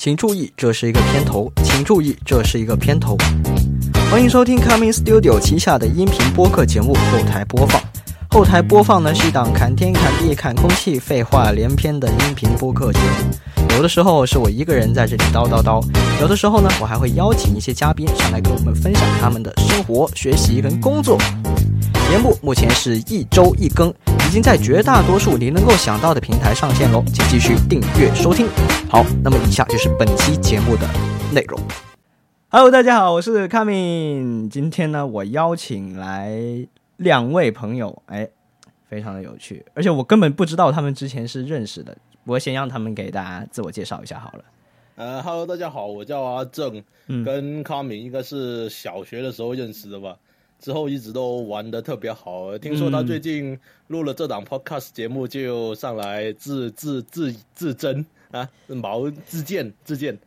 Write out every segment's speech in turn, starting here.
请注意，这是一个片头。请注意，这是一个片头。欢迎收听 Coming Studio 旗下的音频播客节目《后台播放》。后台播放呢是一档侃天侃地侃空气、废话连篇的音频播客节目。有的时候是我一个人在这里叨叨叨，有的时候呢，我还会邀请一些嘉宾上来跟我们分享他们的生活、学习跟工作。节目目前是一周一更，已经在绝大多数你能够想到的平台上线喽，请继续订阅收听。好，那么以下就是本期节目的内容。Hello，大家好，我是 Coming。今天呢，我邀请来两位朋友，哎，非常的有趣，而且我根本不知道他们之前是认识的。我先让他们给大家自我介绍一下好了。呃，Hello，大家好，我叫阿正，跟 Coming 应该是小学的时候认识的吧。之后一直都玩的特别好，听说他最近录了这档 podcast 节目，就上来自自自自珍啊，毛自荐自荐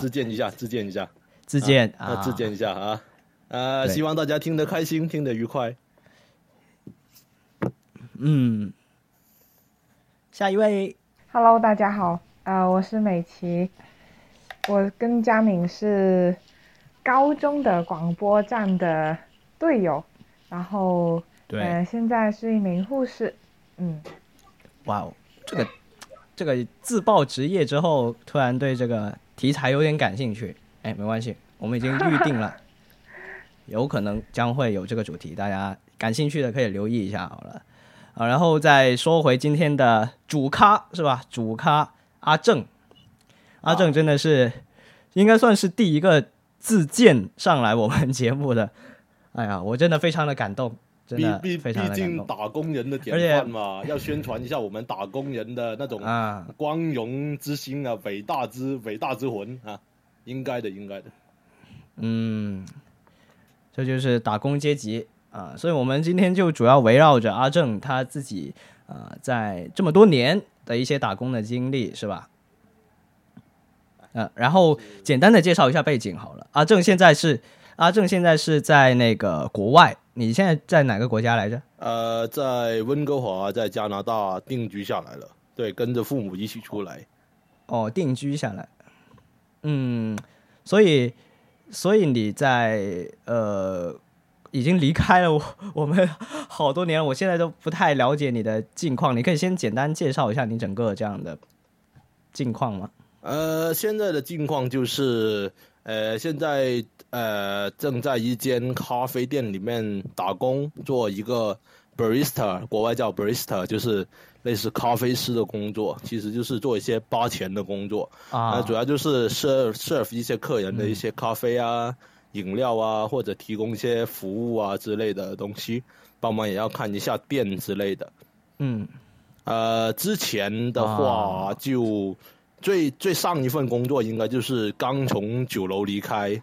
自荐一下，自荐一下，自荐啊，自荐一下啊，呃，希望大家听得开心，听得愉快。嗯，下一位，Hello，大家好，呃，我是美琪，我跟佳敏是高中的广播站的。队友，然后，对，现在是一名护士，嗯，哇哦，这个，这个自报职业之后，突然对这个题材有点感兴趣，哎，没关系，我们已经预定了，有可能将会有这个主题，大家感兴趣的可以留意一下好了，啊，然后再说回今天的主咖是吧？主咖阿正，阿正真的是应该算是第一个自荐上来我们节目的。哎呀，我真的非常的感动，真的非常的感动。毕竟打工人的典范嘛，要宣传一下我们打工人的那种啊光荣之心啊，伟大之伟大之魂啊，应该的，应该的。嗯，这就是打工阶级啊，所以我们今天就主要围绕着阿正他自己啊，在这么多年的一些打工的经历，是吧？嗯，然后简单的介绍一下背景好了。阿正现在是。阿正现在是在那个国外，你现在在哪个国家来着？呃，在温哥华，在加拿大定居下来了。对，跟着父母一起出来。哦，定居下来。嗯，所以，所以你在呃，已经离开了我我们好多年了。我现在都不太了解你的近况，你可以先简单介绍一下你整个这样的近况吗？呃，现在的近况就是。呃，现在呃正在一间咖啡店里面打工，做一个 barista，国外叫 barista，就是类似咖啡师的工作，其实就是做一些八钱的工作啊，主要就是 serve serve 一些客人的一些咖啡啊、饮料啊，或者提供一些服务啊之类的东西，帮忙也要看一下店之类的。嗯，呃，之前的话就。最最上一份工作应该就是刚从酒楼离开，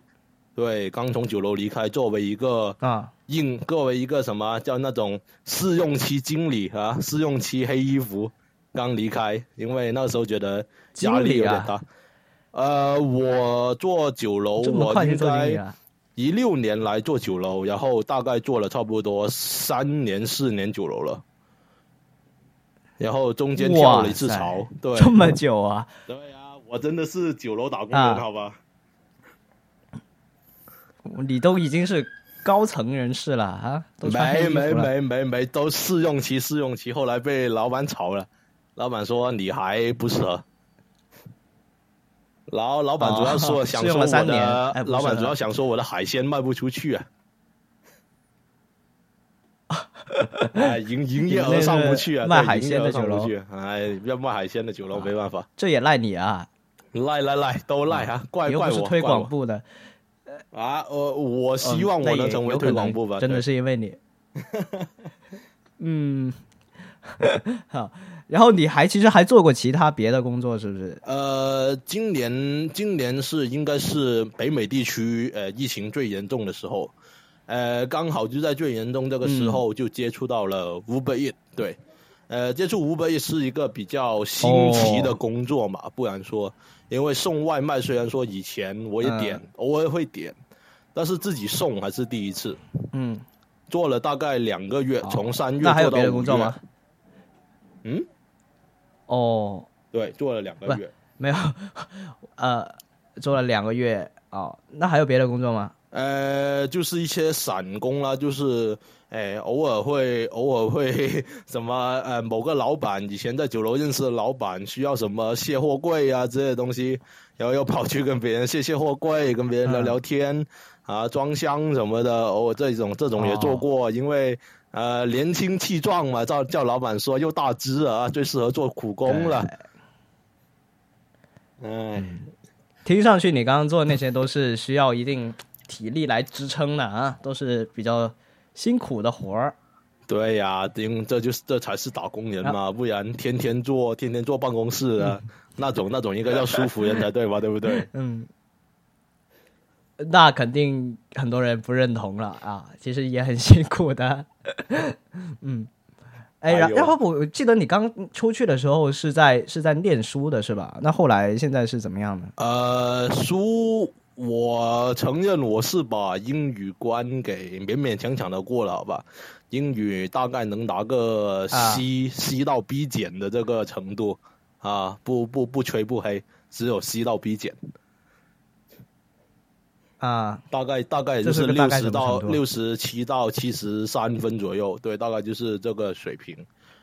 对，刚从酒楼离开，作为一个啊，应作为一个什么叫那种试用期经理啊，试用期黑衣服刚离开，因为那时候觉得压力有点大。呃，我做酒楼，我应该一六年来做酒楼，然后大概做了差不多三年四年酒楼了。然后中间跳了一次槽，对，这么久啊？对啊，我真的是酒楼打工人，好吧？你都已经是高层人士了啊？没没没没没，都试用期试用期，后来被老板炒了。老板说你还不适合。老老板主要说想说我的，老板主要想说我的海鲜卖不出去啊。哎，营营业额上不去啊！卖海鲜的酒楼，哎，要卖海鲜的酒楼没办法，这也赖你啊！赖赖赖，都赖啊！怪怪我，推广部的啊！我我希望我能成为推广部吧，真的是因为你。嗯，好，然后你还其实还做过其他别的工作，是不是？呃，今年今年是应该是北美地区呃疫情最严重的时候。呃，刚好就在最严重这个时候，就接触到了 Uber e a t 对，呃，接触 Uber e 是一个比较新奇的工作嘛，不然说，因为送外卖虽然说以前我也点，偶尔会点，但是自己送还是第一次。嗯，做了大概两个月，从三月做到五月。嗯，哦，对，做了两个月。没有，呃，做了两个月哦，那还有别的工作吗？呃，就是一些散工啦，就是，哎，偶尔会偶尔会 什么，呃，某个老板以前在酒楼认识的老板需要什么卸货柜啊之类的东西，然后又跑去跟别人卸卸货柜，跟别人聊聊天，啊，装箱什么的，偶尔这种这种也做过，因为呃年轻气壮嘛，叫叫老板说又大只啊，最适合做苦工了。哎，听上去你刚刚做的那些都是需要一定体力来支撑的啊，都是比较辛苦的活儿。对呀、因为这就是这才是打工人嘛，不然天天坐天天坐办公室的、那种那种应该叫舒服人才对吧？对不对？嗯，那肯定很多人不认同了啊，其实也很辛苦的。嗯，哎，然哎然后我记得你刚出去的时候是在是在念书的是吧？那后来现在是怎么样呢？呃，书我承认我是把英语关给勉勉强强的过了，好吧？英语大概能拿个啊 C、C 到 B 减的这个程度啊，不不不吹不黑，只有 C 到 B 减。啊，大概大概也就是六十到六十七到七十三分左右，对，大概就是这个水平，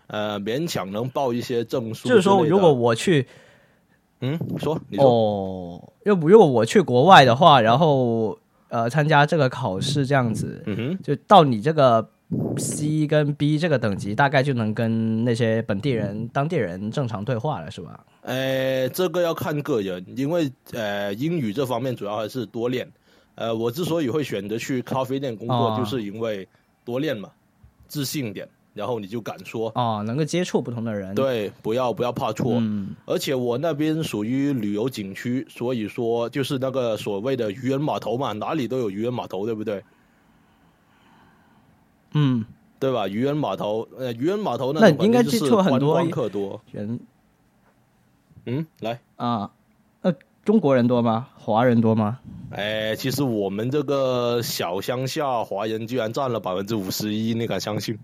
呃，勉强能报一些证书。就是说如果我去嗯，说你说，哦，要不如果我去国外的话，然后呃参加这个考试这样子，嗯哼，就到你这个 C 跟 B 这个等级，大概就能跟那些本地人、当地人正常对话了，是吧？呃，这个要看个人，因为呃英语这方面主要还是多练。呃，我之所以会选择去咖啡店工作，哦就是因为多练嘛，自信点，然后你就敢说，哦，能够接触不同的人，，对，不要不要怕错。嗯，而且我那边属于旅游景区，所以说就是那个所谓的渔人码头嘛，哪里都有渔人码头，对不对？嗯，对吧？渔人码头，呃，渔人码头那应该接触很多观光客多。人嗯，来，啊，那中国人多吗？华人多吗？哎，其实我们这个小乡下华人居然占了百分之五十一，你敢相信？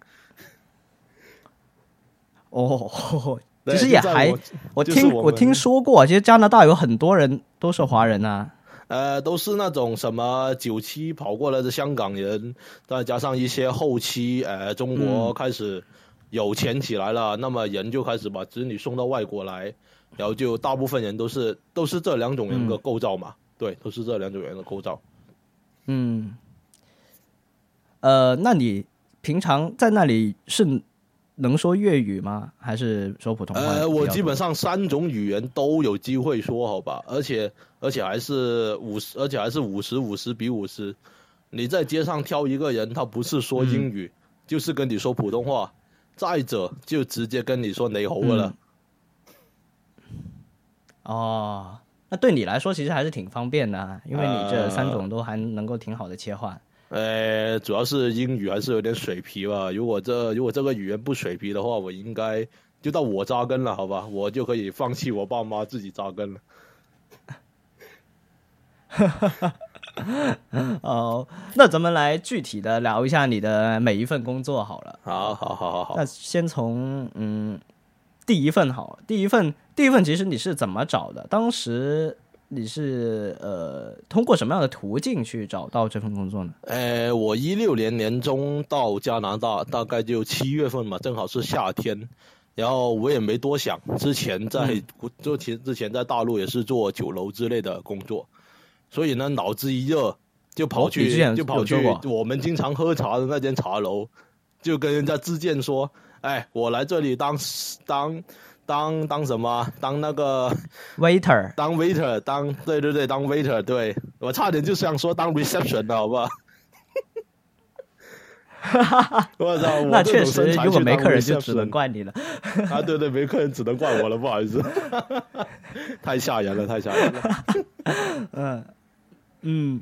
哦，对其实也还我，听我听说过，其实加拿大有很多人都是华人啊。呃，都是那种什么九七跑过来的香港人，再加上一些后期呃中国嗯开始有钱起来了，那么人就开始把子女送到外国来，然后就大部分人都是都是这两种人的嗯构造嘛，对，都是这两种人的构造。嗯，呃，那你平常在那里是能说粤语吗？还是说普通话呃，我基本上三种语言都有机会说，好吧，而且而且还是五十，而且还是五十五十比五十。你在街上挑一个人，他不是说英嗯语，就是跟你说普通话，再者就直接跟你说你好的了。哦，那对你来说其实还是挺方便的啊，因为你这呃三种都还能够挺好的切换。呃，主要是英语还是有点水皮吧。如果这如果这个语言不水皮的话，我应该就到我扎根了，好吧，我就可以放弃我爸妈自己扎根了。哈哈哈哦，那咱们来具体的聊一下你的每一份工作好了。好好好好好那，先从嗯第一份好了，第一份第一份其实你是怎么找的？当时你是呃通过什么样的途径去找到这份工作呢？呃，我一六年年中到加拿大，大概就七月份嘛，正好是夏天。然后我也没多想，之前在做前之前在大陆也是做酒楼之类的工作，所以呢脑子一热就跑去、就跑去我们经常喝茶的那间茶楼，就跟人家自荐说，哎，我来这里当当当当什么？当那个 waiter 当 waiter，当对对对，当 waiter，对我差点就想说当 reception 了，好不好？我操！我那确实，如果没客人就只能怪你了。啊！对对，没客人只能怪我了，不好意思，太吓人了，太吓人了。嗯嗯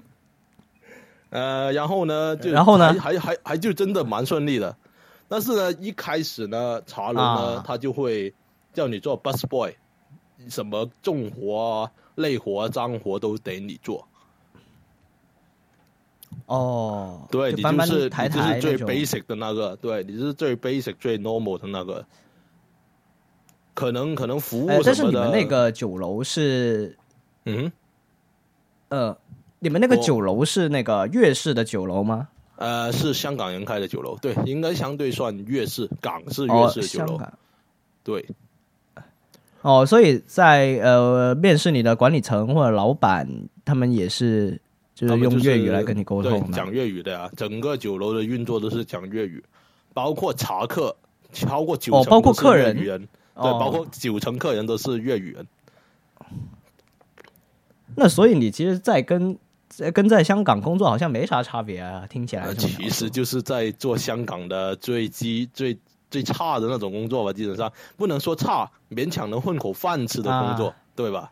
呃，然后呢，就然后呢还还还还就真的蛮顺利的。但是呢，一开始呢，茶楼呢，啊他就会叫你做 bus boy，什么重活啊、累活啊、脏活都得你做。哦，对你就搬搬就是抬你就是最 basic 的那个，对，你是最 basic 最 normal 的那个。可能可能服务但是你们那个酒楼是嗯，呃，你们那个酒楼是那个粤式的酒楼吗？呃，是香港人开的酒楼，对，应该相对算粤式，港式粤哦，式酒楼。对，哦，所以在呃面试你的管理层或者老板，他们也是就是用粤语来跟你沟对通的。讲粤语的呀，整个酒楼的运作都是讲粤语，包括茶客，超过九成哦包括客人人，对，哦包括九成客人都是粤语人。那所以你其实，在跟在跟在香港工作好像没啥差别啊，听起来其实就是在做香港的最基最最差的那种工作吧，基本上不能说差，勉强能混口饭吃的工作，啊。对吧？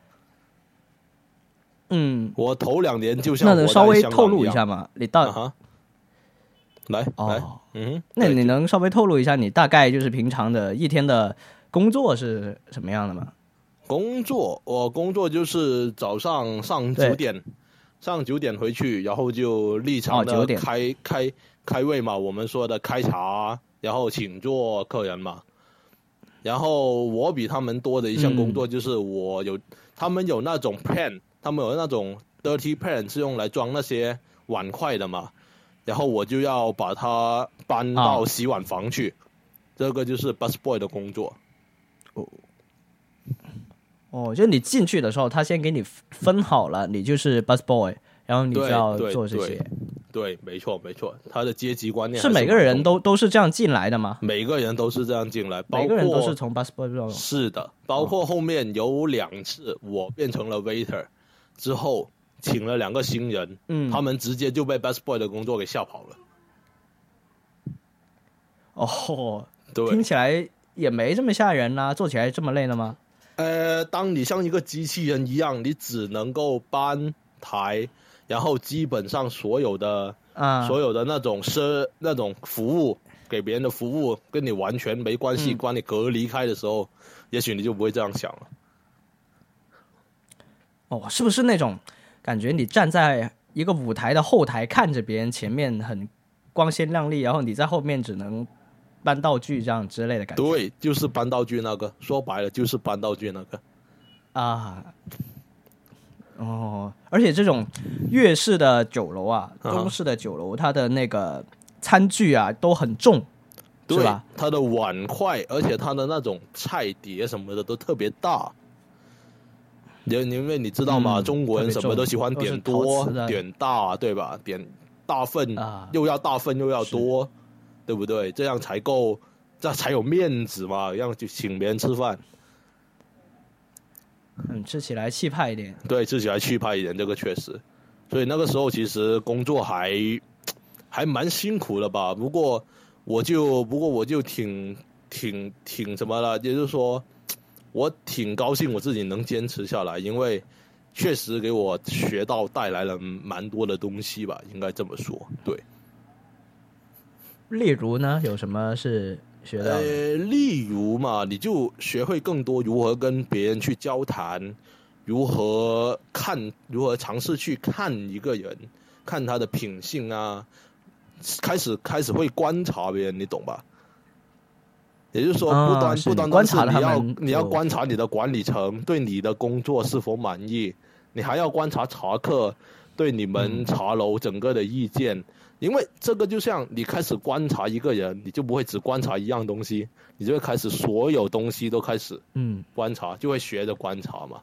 嗯，我头两年就像那能稍微透露一下吗？你到来来，哦，嗯，那你能稍微透露一下你大概就是平常的一天的工作是什么样的吗？工作，我工作就是早上上九点，上九点回去，然后就立场哦的9点。开、开开会嘛，我们说的开茶，然后请坐客人嘛。然后我比他们多的一项工作就是我有，他们有那种 pan，他们有那种 dirty pan 是用来装那些碗筷的嘛，然后我就要把它搬到啊洗碗房去，这个就是 busboy 的工作。哦，哦就你进去的时候，他先给你分好了，你就是 bus boy，然后你就要做这些。对，没错没错，他的阶级观念是每个人都都是这样进来的吗？每个人都是这样进来，包括每个人都是从 bus boy 这是的，包括后面有两次我变成了 waiter 之后，请了两个新人，嗯，他们直接就被 bus boy 的工作给吓跑了。哦，对听，起来也没这么吓人呐、做起来这么累的吗？呃，当你像一个机器人一样，你只能够搬抬，然后基本上所有的啊，所有的那种是那种服务给别人的服务跟你完全没关系，嗯把你隔离开的时候，也许你就不会这样想了。哦，是不是那种感觉？你站在一个舞台的后台，看着别人前面很光鲜亮丽，然后你在后面只能搬道具这样之类的感觉对，就是搬道具那个，说白了就是搬道具那个。啊。哦，而且这种粤式的酒楼啊，啊中式的酒楼，它的那个餐具啊都很重，是对吧？，它的碗筷，而且它的那种菜碟什么的都特别大。因因为你知道吗？嗯中国人什么都喜欢点多点大，对吧？点大份，啊又要大份又要多，对不对？这样才够，这才有面子嘛，让就请别人吃饭，嗯，吃起来气派一点。对吃起来气派一点，这个确实。所以那个时候其实工作还还蛮辛苦的吧。不过我就不过我就挺挺挺什么了，也就是说，我挺高兴我自己能坚持下来，因为确实给我学到带来了蛮多的东西吧，应该这么说。对，例如呢，有什么是学到？呃，例如嘛，你就学会更多如何跟别人去交谈，如何看，如何尝试去看一个人，看他的品性啊，开始开始会观察别人，你懂吧？也就是说，啊不单、是不单观察单是你要你要观察你的管理层对你的工作是否满意，你还要观察查客对你们嗯茶楼整个的意见，因为这个就像你开始观察一个人，你就不会只观察一样东西，你就会开始所有东西都开始嗯，观察，就会学着观察嘛。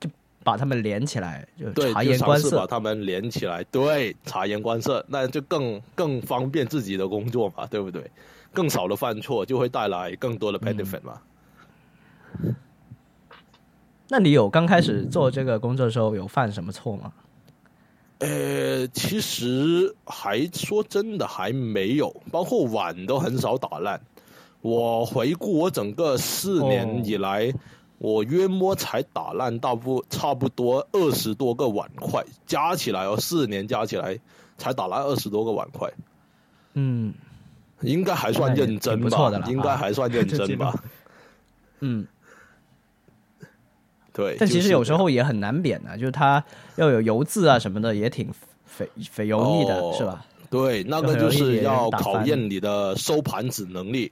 就把他们连起来，就对，察言观色。试把他们连起来，对，察言观色，那就更更方便自己的工作嘛，对不对？更少的犯错，就会带来更多的 benefit 嘛。那你有刚开始做这个工作的时候有犯什么错吗？呃，其实还说真的还没有，包括碗都很少打烂。我回顾我整个四哦年以来，我约摸才打烂大不差不多二十多个碗筷，加起来哦，四年加起来才打烂二十多个碗筷，嗯应该还算认真吧应该啊还算认 真吧？嗯，对，但其实有时候候也很难免的、就是它要有油渍啊什么的，也挺肥肥油腻的，哦是吧？对，那个就是要考验你的收盘子能力。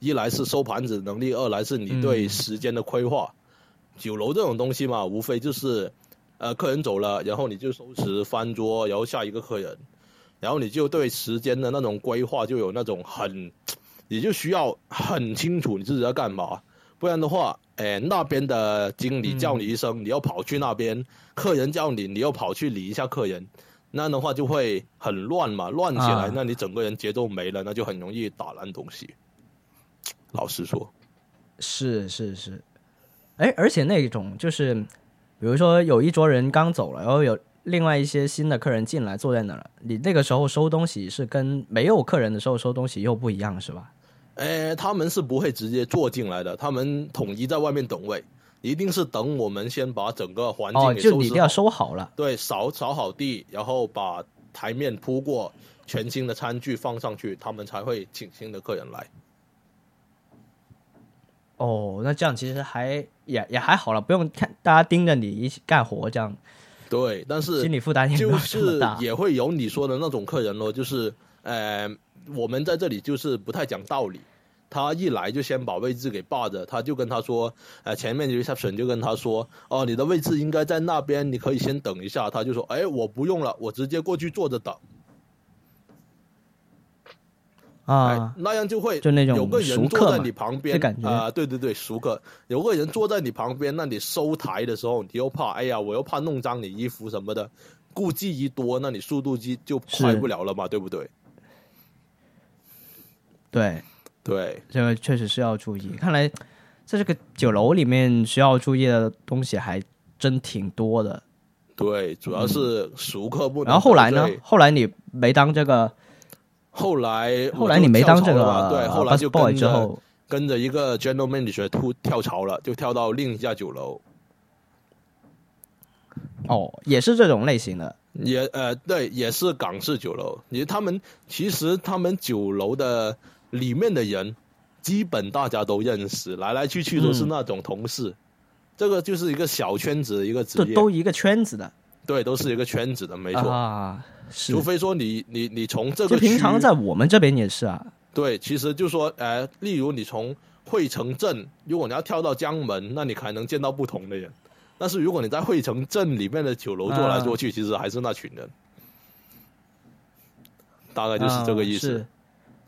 一来是收盘子能力，二来是你对嗯时间的规划。酒楼这种东西嘛，无非就是呃客人走了，然后你就收拾翻桌，然后下一个客人，然后你就对时间的那种规划就有那种很，你就需要很清楚你自己在干嘛，不然的话，哎那边的经理叫你一声，你又跑去那边，客人叫你，你又跑去理一下客人。那样的话就会很乱嘛，乱起来，啊那你整个人节奏没了，那就很容易打烂东西。老实说，是是是，哎，而且那种就是，比如说有一桌人刚走了，然后有另外一些新的客人进来坐在那儿了，你那个时候收东西是跟没有客人的时候收东西又不一样，是吧？哎，他们是不会直接坐进来的，他们统一在外面等位，一定是等我们先把整个环境哦，给收拾好。收好了。对，扫扫好地，然后把台面铺过，全新的餐具放上去，他们才会请新的客人来。哦，那这样其实还也也还好了，不用看大家盯着你一起干活，这样对，但是心理负担就。是也会有你说的那种客人咯，就是呃，我们在这里就是不太讲道理。他一来就先把位置给霸着，他就跟他说，呃，前面的 reception 就跟他说，哦，你的位置应该在那边，你可以先等一下。他就说，哎，我不用了，我直接过去坐着等。哎啊，，那样就会就那种有个人坐在嘛你旁边感觉啊、对对对，熟客，有个人坐在你旁边，那你收台的时候，你又怕，哎呀，我又怕弄脏你衣服什么的，顾忌一多，那你速度就就快不了了嘛，对不对？对，对，这个确实是要注意。看来在这个酒楼里面需要注意的东西还真挺多的。对，主要是熟客不能。嗯然后后来呢？？后来你没当这个，后来后来你没当这个对，后来就跟着之后，跟着一个 general manager 突跳槽了，就跳到另一家酒楼。哦，也是这种类型的。也呃，对，也是港式酒楼。你他们其实他们酒楼的里面的人，基本大家都认识，来来去去都是嗯那种同事。这个就是一个小圈子的一个职都业，都一个圈子的，对，都是一个圈子的，没错。啊，是除。非说你你你从这个区平常在我们这边也是啊，对，其实就说呃，例如你从惠城镇，如果你要跳到江门，那你可能见到不同的人。但是如果你在惠城镇里面的酒楼坐来坐去，其实还是那群人，大概就是这个意思。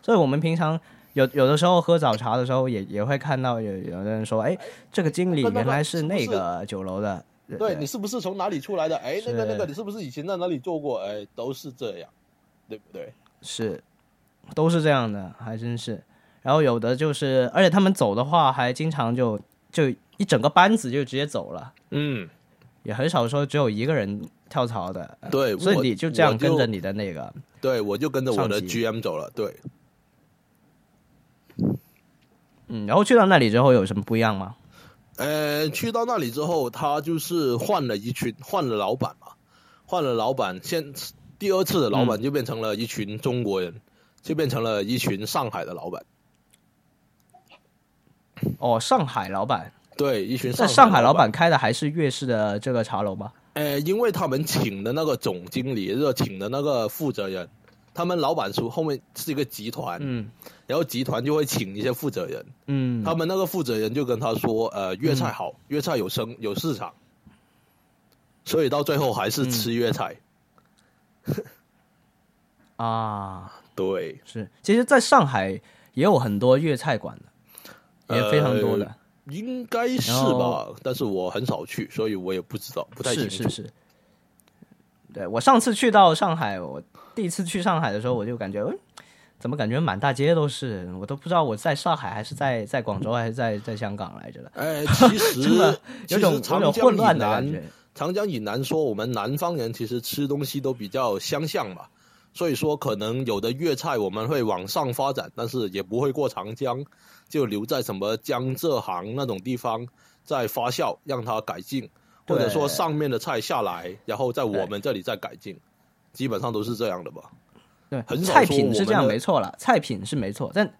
所以我们平常有有的时候喝早茶的时候也，也会看到有有的人说，哎，这个经理原来是那个酒楼的。对你是不是从哪里出来的？哎，那个那个，你是不是以前在哪里做过？哎，都是这样，对不对？是，都是这样的，还真是。然后有的就是，而且他们走的话，还经常就就一整个班子就直接走了，嗯，也很少说只有一个人跳槽的。对，所以你就这样跟着你的那个，对，我就跟着我的 GM 走了。对，嗯，然后去到那里之后有什么不一样吗？呃，去到那里之后，他就是换了一群，换了老板嘛，换了老板，现第二次的老嗯板就变成了一群中国人，就变成了一群上海的老板。哦，上海老板，对，一群那上上海老老板开的还是粤式的这个茶楼吗？呃，因为他们请的那个总经理，就是请的那个负责人，他们老板说后面是一个集团，嗯。然后集团就会请一些负责人，嗯，他们那个负责人就跟他说，呃，粤菜好，粤菜有生有市场，所以到最后还是吃粤菜。啊，对，是，其实在上海也有很多粤菜馆的，也非常多的。应该是吧，但是我很少去，所以我也不知道，不太清楚。是是是。对我上次去到上海，我第一次去上海的时候，我就感觉，嗯，怎么感觉满大街都是？我都不知道我在上海还是在在广州还是在在香港来着的，哎，其实有种有种混乱的感南，觉。长江以南说我们南方人其实吃东西都比较相像嘛，所以说可能有的粤菜我们会往上发展，但是也不会过长江，就留在什么江浙杭那种地方再发酵，让它改进，或者说上面的菜下来，然后在我们这里再改进，基本上都是这样的吧。对很，少菜品是这样没错了，菜品是没错，但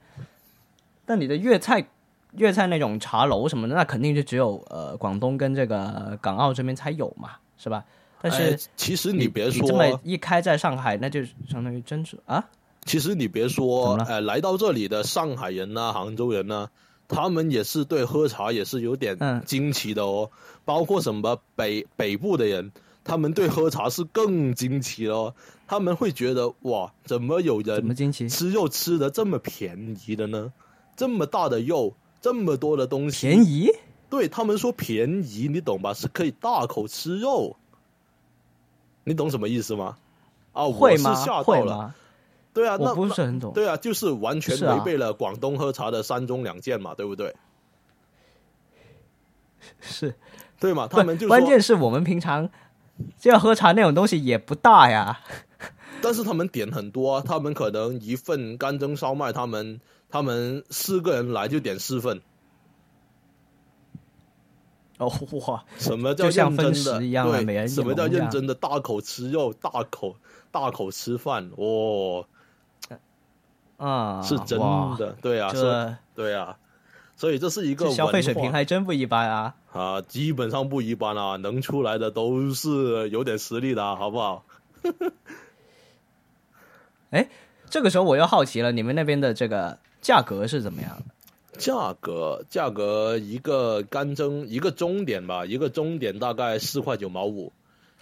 但你的粤菜粤菜那种茶楼什么的，那肯定就只有呃广东跟这个港澳这边才有嘛，是吧？但是哎其实你别说这么，一开在上海，那就相当于真是啊，其实你别说哎，呃，来到这里的上海人呐、杭州人呐、他们也是对喝茶也是有点嗯惊奇的哦，包括什么北北部的人，他们对喝茶是更惊奇了哦，他们会觉得哇，怎么有怎么人惊奇？吃肉吃的这么便宜的呢？这么大的肉，这么多的东西，便宜？对他们说便宜，你懂吧？是可以大口吃肉，你懂什么意思吗？啊，我是会吗？吓到了。对啊，那我不是很懂。对啊，就是完全违背了广东喝茶的三中两件嘛，对不对？是，对嘛？他们就，关键是我们平常这样喝茶那种东西也不大呀。但是他们点很多啊，他们可能一份干蒸烧麦，他们他们四个人来就点四份，哦哇，什么叫像分认真的？食一样啊对，什么叫认真的大口吃肉，大口大口吃饭？哦，啊，是真哇的，对啊，是，对啊，所以这是一个消费水平还真不一般啊。啊，基本上不一般啊，能出来的都是有点实力的啊，好不好？哎这个时候我又好奇了，你们那边的这个价格是怎么样的？价格价格一个干蒸一个中点吧，一个中点大概四块九毛五，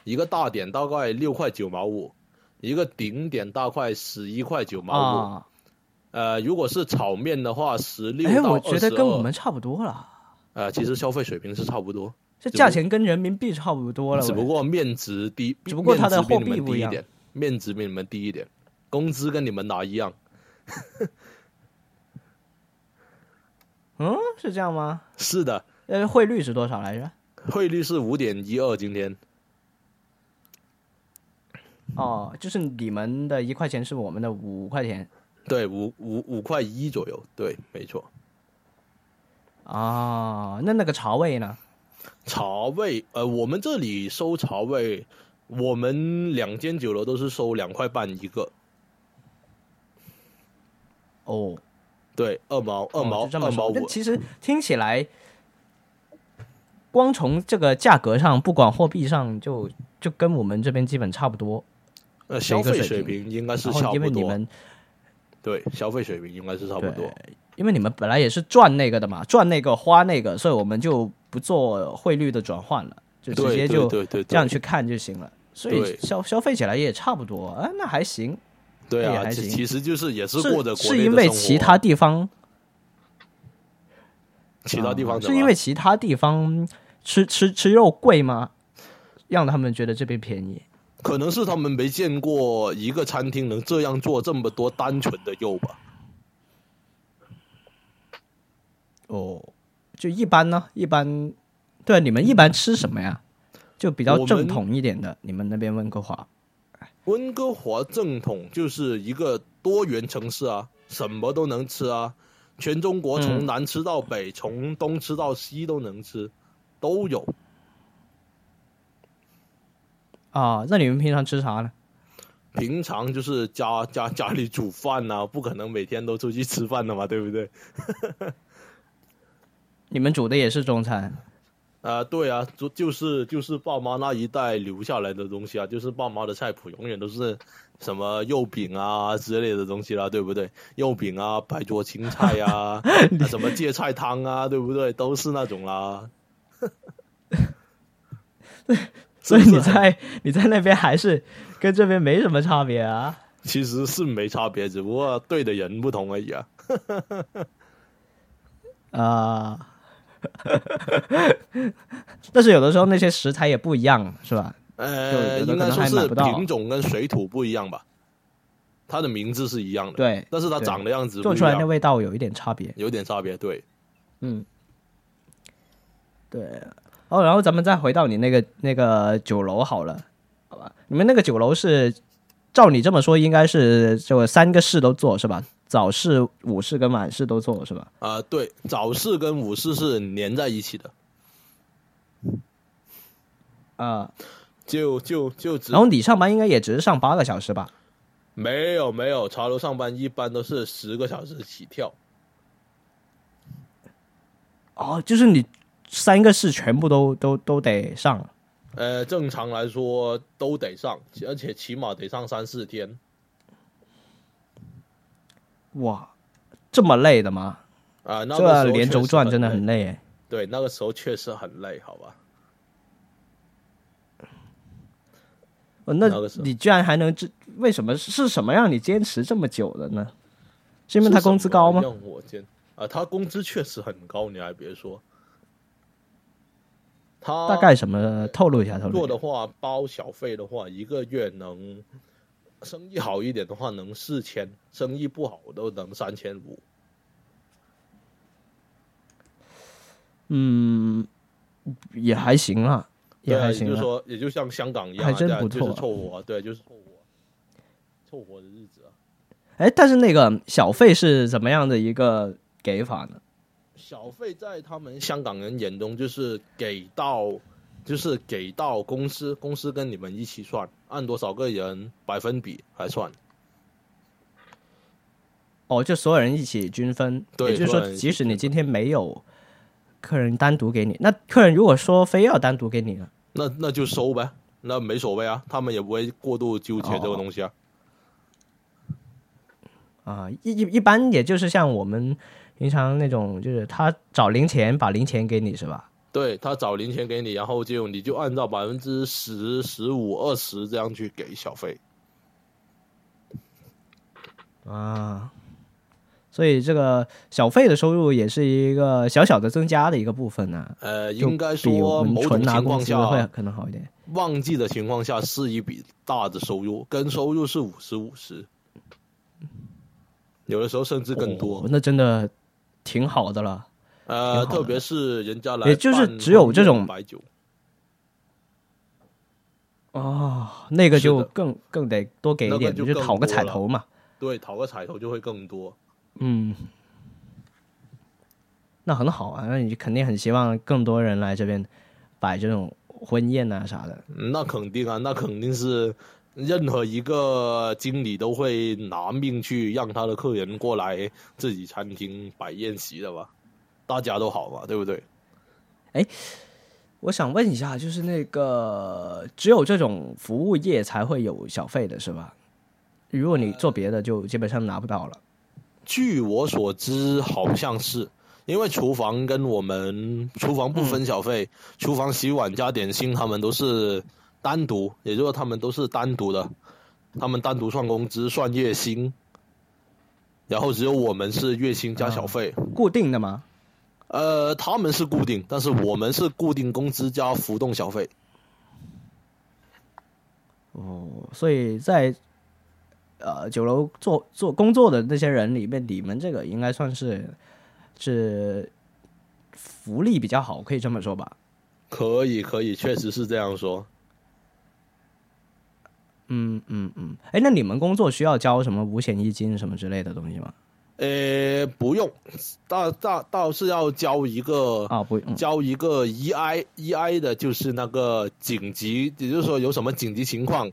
一个大点大概六块九毛五，一个顶点大概十一块九毛五。啊，呃，如果是炒面的话，十六哎，到我觉得跟我们差不多了，呃，其实消费水平是差不多，这价钱跟人民币差不多了。只不过面值低，只不过它的货币不一样们低一点，面值比你们低一点，工资跟你们拿一样。嗯，是这样吗？是的，呃，汇率是多少来着？汇率是五点一二，今天哦，就是你们的一块钱是我们的五块钱对五五五块一左右，对，没错。啊。那那个茶位呢？茶位，呃，我们这里收茶位，我们两间酒楼都是收两块半一个，哦，对，二毛二毛、二毛五，其实听起来，光从这个价格上，不管货币上就，就跟我们这边基本差不多。呃，消费水平平应该是差不多，因为你们对，消费水平应该是差不多，，因为你们本来也是赚那个的嘛，赚那个花那个，所以我们就不做汇率的转换了，就直接就这样去看就行了。所以消消费起来也差不多，啊，那还行。对啊，行其其实就是也是是过着国是因为其他地方其他地方啊是因为其他地方吃吃吃肉贵吗？让他们觉得这边便宜。可能是他们没见过一个餐厅能这样做这么多单纯的肉吧。哦，就一般呢，一般，对，你们一般吃什么呀？就比较正统一点的，你们那边温哥华温哥华正统就是一个多元城市啊，什么都能吃啊，全中国从嗯南吃到北，从东吃到西都能吃，都有。啊？那你们平常吃啥呢？平常就是家家家里煮饭呐、不可能每天都出去吃饭的嘛，对不对？你们煮的也是中餐啊、对啊，就就是就是爸妈那一代留下来的东西啊，就是爸妈的菜谱永远都是什么肉饼啊之类的东西啦，对不对？肉饼啊，白灼青菜啊，啊什么芥菜汤啊，对不对？都是那种啦。所以你在你在那边还是跟这边没什么差别啊？其实是没差别，只不过对的人不同而已啊。啊、但是有的时候那些食材也不一样，是吧？呃，应该说是品种跟水土不一样吧。它的名字是一样的，对，但是它长的样子不做出来那，味道有一点差别。有点差别。对，嗯，对。哦，然后咱们再回到你那个那个酒楼好了，好吧？你们那个酒楼是照你这么说，应该是就三个式都做是吧？早市、午市跟晚市都做是吧？啊、对，早市跟午市是连在一起的，啊、就就就只然后你上班应该也只是上八个小时吧？没有没有，茶楼上班一般都是十个小时起跳。哦，就是你三个市全部都都都得上。呃，正常来说都得上，而且起码得上三四天。哇，这么累的吗？啊，那个连轴转真的很累哎。对，那个时候确实很累，好吧？哦那你居然还能这？为什么是什么让你坚持这么久的呢？是因为他工资高吗？让我坚啊，他工资确实很高，你还别说，他大概什么？透露一下，透露。做的话，包小费的话，一个月能生意好一点的话能四千，生意不好都能三千五。嗯，也还行啊，也还行啊。就是说，也就像香港一样啊，还真对啊就是凑合啊，对，就是凑合，凑合的日子啊。哎，但是那个小费是怎么样的一个给法呢？小费在他们香港人眼中就是给到，就是给到公司，公司跟你们一起算，按多少个人百分比来算。哦，就所有人一起均分，对也就是说，即使你今天没有客人单独给你，那客人如果说非要单独给你呢？那那就收呗，那没所谓啊，他们也不会过度纠结这个东西啊。啊，一一一般也就是像我们平常那种，就是他找零钱，把零钱给你是吧？对他找零钱给你，然后就你就按照百分之十、十五、二十这样去给小费。啊，所以这个小费的收入也是一个小小的增加的一个部分呢、呃，应该说某种纯情况下会，可能好一点。旺季的情况下是一笔大的收入，跟收入是五十五十，有的时候甚至更多。哦那真的挺好的了。呃，特别是人家来，也就是只有这种白酒，哦，那个就更更得多给一点，那个就更讨个彩头嘛。对，讨个彩头就会更多。嗯，那很好啊，那你肯定很希望更多人来这边摆这种婚宴啊啥的。嗯那肯定啊，那肯定是任何一个经理都会拿命去让他的客人过来自己餐厅摆宴席的吧？大家都好嘛，对不对？我想问一下，就是那个只有这种服务业才会有小费的是吧？如果你做别的，就基本上拿不到了。据我所知，好像是因为厨房跟我们厨房不分小费，厨房洗碗加点心他们都是单独，也就是说他们都是单独的，他们单独算工资算月薪，然后只有我们是月薪加小费。固定的吗？呃，他们是固定，但是我们是固定工资加浮动小费。哦，所以在呃酒楼做做工作的那些人里面，你们这个应该算是是福利比较好，可以这么说吧？可以，可以，确实是这样说。嗯嗯嗯。哎，那你们工作需要交什么五险一金什么之类的东西吗？呃，不用，倒倒倒是要交一个啊，不用。交一个 EI EI 的，就是那个紧急，也就是说有什么紧急情况，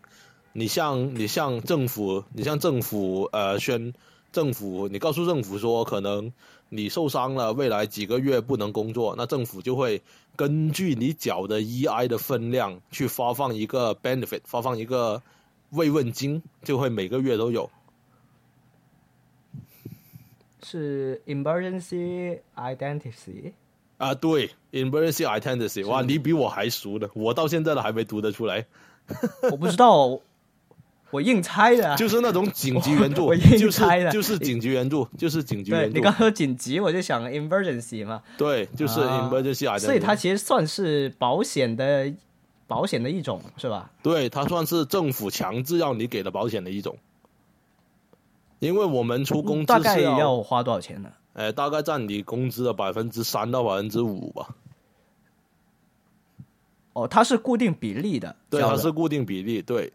你向你向政府，你向政府呃宣政府，你告诉政府说可能你受伤了，未来几个月不能工作，那政府就会根据你缴的 EI 的分量去发放一个 benefit，发放一个慰问金，就会每个月都有。是 emergency identity。啊，对，emergency identity，哇，你比我还熟的，我到现在都还没读得出来。我不知道，我硬猜的啊。就是那种紧急援助 我硬，就是猜的就是紧急援助，就是紧急援助对你刚。说紧急，我就想 emergency 嘛，对，就是啊 emergency identity。所以它其实算是保险的保险的一种，是吧？对它算是政府强制要你给的保险的一种，因为我们出工资大概是要花多少钱呢？哎，大概占你工资的百分之三到百分之五吧。哦，它是固定比例的，对，它是固定比例，对。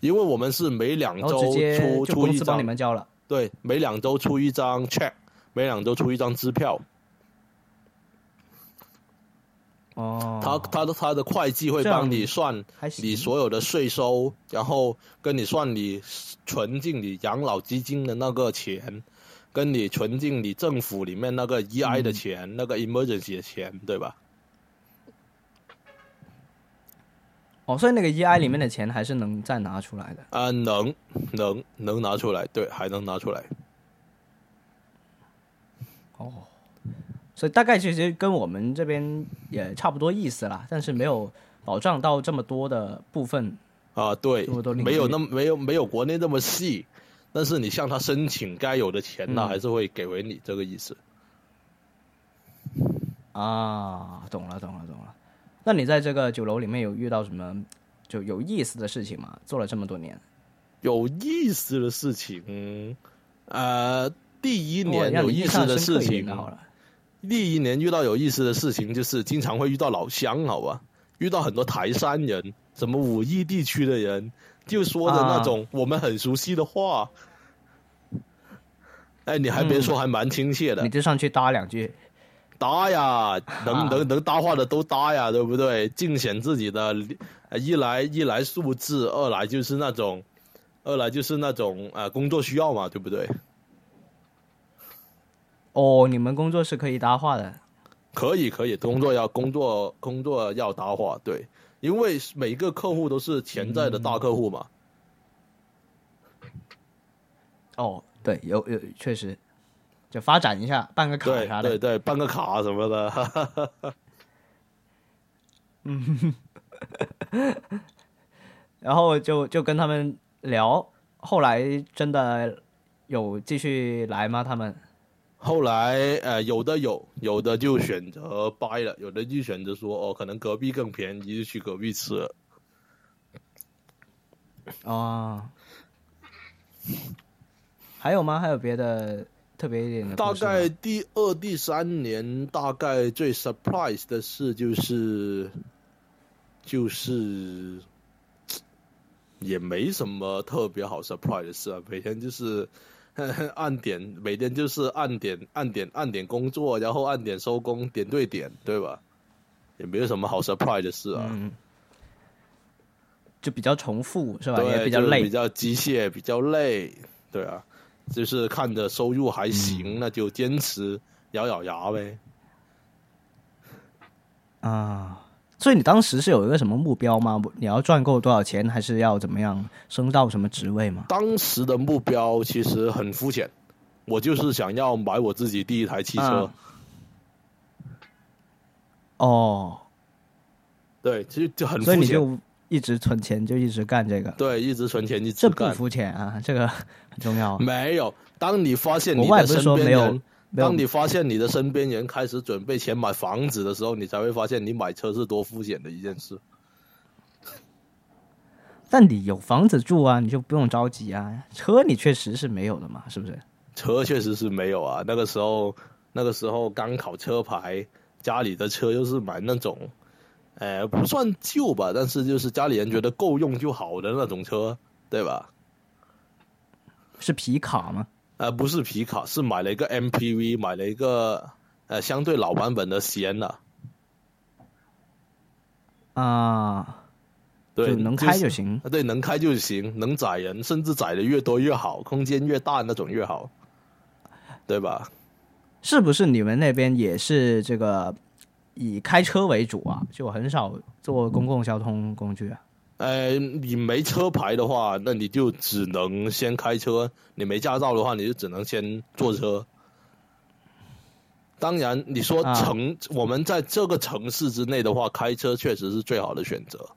因为我们是每两周出出一张帮你张，们交了。对，每两周出一张 check，每两周出一张支票。哦，他他的他的会计会帮你算你所有的税收，然后跟你算你存进你养老基金的那个钱，跟你存进你政府里面那个 EI 嗯的钱，那个 emergency 的钱，对吧？哦，所以那个 EI 里面的钱还是能再拿出来的。啊、能能能拿出来，对，还能拿出来。哦，所以大概其实跟我们这边也差不多意思啦，但是没有保障到这么多的部分。啊，对这么多，没有那么没有没有国内那么细，但是你向他申请该有的钱呢，嗯还是会给回你这个意思。啊，懂了，懂了，懂了。那你在这个酒楼里面有遇到什么就有意思的事情吗？做了这么多年，有意思的事情，呃，第一年有意思的事情好了。第一年遇到有意思的事情，就是经常会遇到老乡，好吧？遇到很多台山人，什么武义地区的人，就说的那种我们很熟悉的话。哎，你还别说，还蛮亲切的你。就上去搭两句，搭呀，能啊能能搭话的都搭呀，对不对？尽显自己的，呃一来一来素质，二来就是那种，二来就是那种呃工作需要嘛，对不对？哦，你们工作是可以搭话的。可以可以，工作要工作工作要搭话，对，因为每个客户都是潜在的大客户嘛。哦，对，有有确实，就发展一下，办个卡对啥的。对对，办个卡什么的，哈哈哈哈然后就就跟他们聊，后来真的有继续来吗？他们后来呃，有的有，有的就选择掰了，有的就选择说哦，可能隔壁更便宜，就去隔壁吃了。哦，还有吗？还有别的特别一点的大？概第二、第三年，大概最 surprise 的事就是，就是也没什么特别好 surprise 的事啊，每天就是 按点，每天就是按点、按点、按点工作，然后按点收工，点对点，对吧？也没有什么好 surprise 的事啊，嗯，就比较重复是吧？对，也比较累比。较机械，比较累，对啊，就是看着收入还行，那就坚持咬咬牙呗。啊，所以你当时是有一个什么目标吗？你要赚够多少钱，还是要怎么样升到什么职位吗？当时的目标其实很肤浅，我就是想要买我自己第一台汽车。啊哦，对，其实就很所以肤浅。你就一直存钱，就一直干这个，对，一直存钱，一直这不干。肤浅啊，这个很重要。没有，当你发现你的身不是说没有当你发现你的身边人开始准备钱买房子的时候，你才会发现你买车是多肤浅的一件事。但你有房子住啊，你就不用着急啊。车你确实是没有的嘛，是不是？车确实是没有啊，那个时候那个时候刚考车牌，家里的车又是买那种，呃，不算旧吧，但是就是家里人觉得够用就好的那种车，对吧？是皮卡吗？呃，不是皮卡，是买了一个 MPV，买了一个呃相对老版本的 Sienna，啊，对，能开就是行。对，能开就行，能载人，甚至载的越多越好，空间越大那种越好，对吧？是不是你们那边也是这个以开车为主啊？就很少坐公共交通工具啊？呃，你没车牌的话，那你就只能先开车；你没驾照的话，你就只能先坐车。当然，你说啊城、我们在这个城市之内的话，开车确实是最好的选择。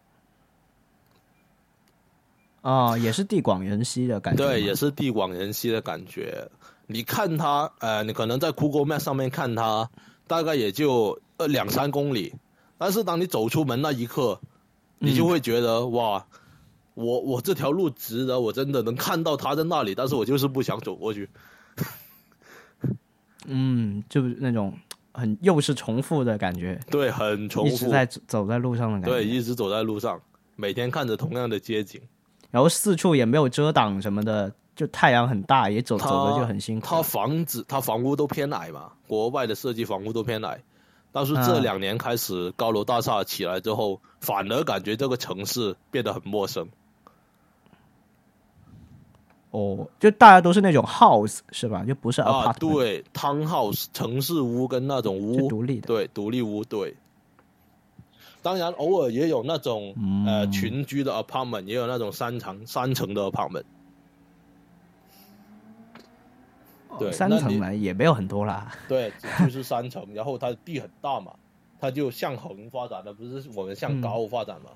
啊，也是地广人稀的感觉。对，也是地广人稀的感觉。你看它，呃，你可能在 Google Map 上面看它，大概也就呃两三公里，但是当你走出门那一刻，你就会觉得、哇，我我这条路直的，我真的能看到他在那里，但是我就是不想走过去。嗯，就是那种很又是重复的感觉，对，很重复一直复，在走走在路上的感觉对，一直走在路上，每天看着同样的街景。然后四处也没有遮挡什么的，就太阳很大，也走它走的就很辛苦。它房子，它房屋都偏矮嘛，国外的设计房屋都偏矮。但是这嗯两年开始高楼大厦起来之后，反而感觉这个城市变得很陌生。哦，就大家都是那种 house 是吧？就不是啊对，townhouse 城市屋跟那种屋，独立的。对，独立屋，对。当然，偶尔也有那种、嗯呃群居的 apartment，也有那种三层三层的 apartment。对三层了也没有很多啦。对，就是三层，然后它地很大嘛，它就向横发展的，不是我们向嗯高发展嘛。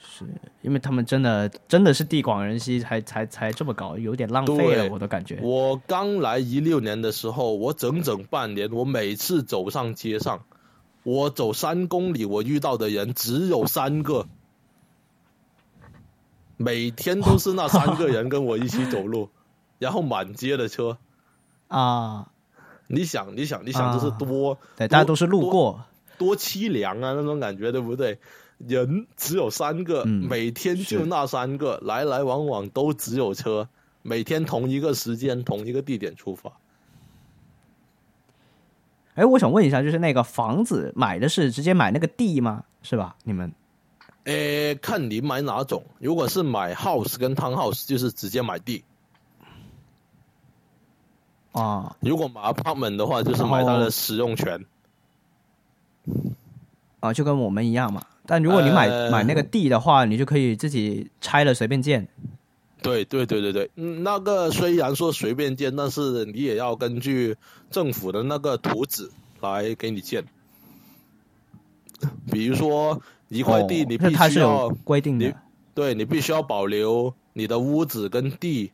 是因为他们真的真的是地广人稀才，才才这么高，有点浪费了，对我的感觉。我刚来一六年的时候，我整整半年，我每次走上街上，我走三公里，我遇到的人只有三个，每天都是那三个人跟我一起走路，然后满街的车。啊，你想，你想，你想，这是啊多对，大家都是路过，多凄凉啊，那种感觉，对不对？人只有三个，嗯每天就那三个，来来往往都只有车，每天同一个时间、同一个地点出发。哎，我想问一下，就是那个房子买的是直接买那个地吗？是吧？你们哎，看你买哪种。如果是买 house 跟 town house，就是直接买地；啊如果买 apartment 的话，就是买它的使用权。啊，就跟我们一样嘛。但如果你买、呃买那个地的话，你就可以自己拆了随便建。对对对对对，嗯，那个虽然说随便建，但是你也要根据政府的那个图纸来给你建。比如说一块地，哦你必须要有规定你的对你必须要保留你的屋子跟地，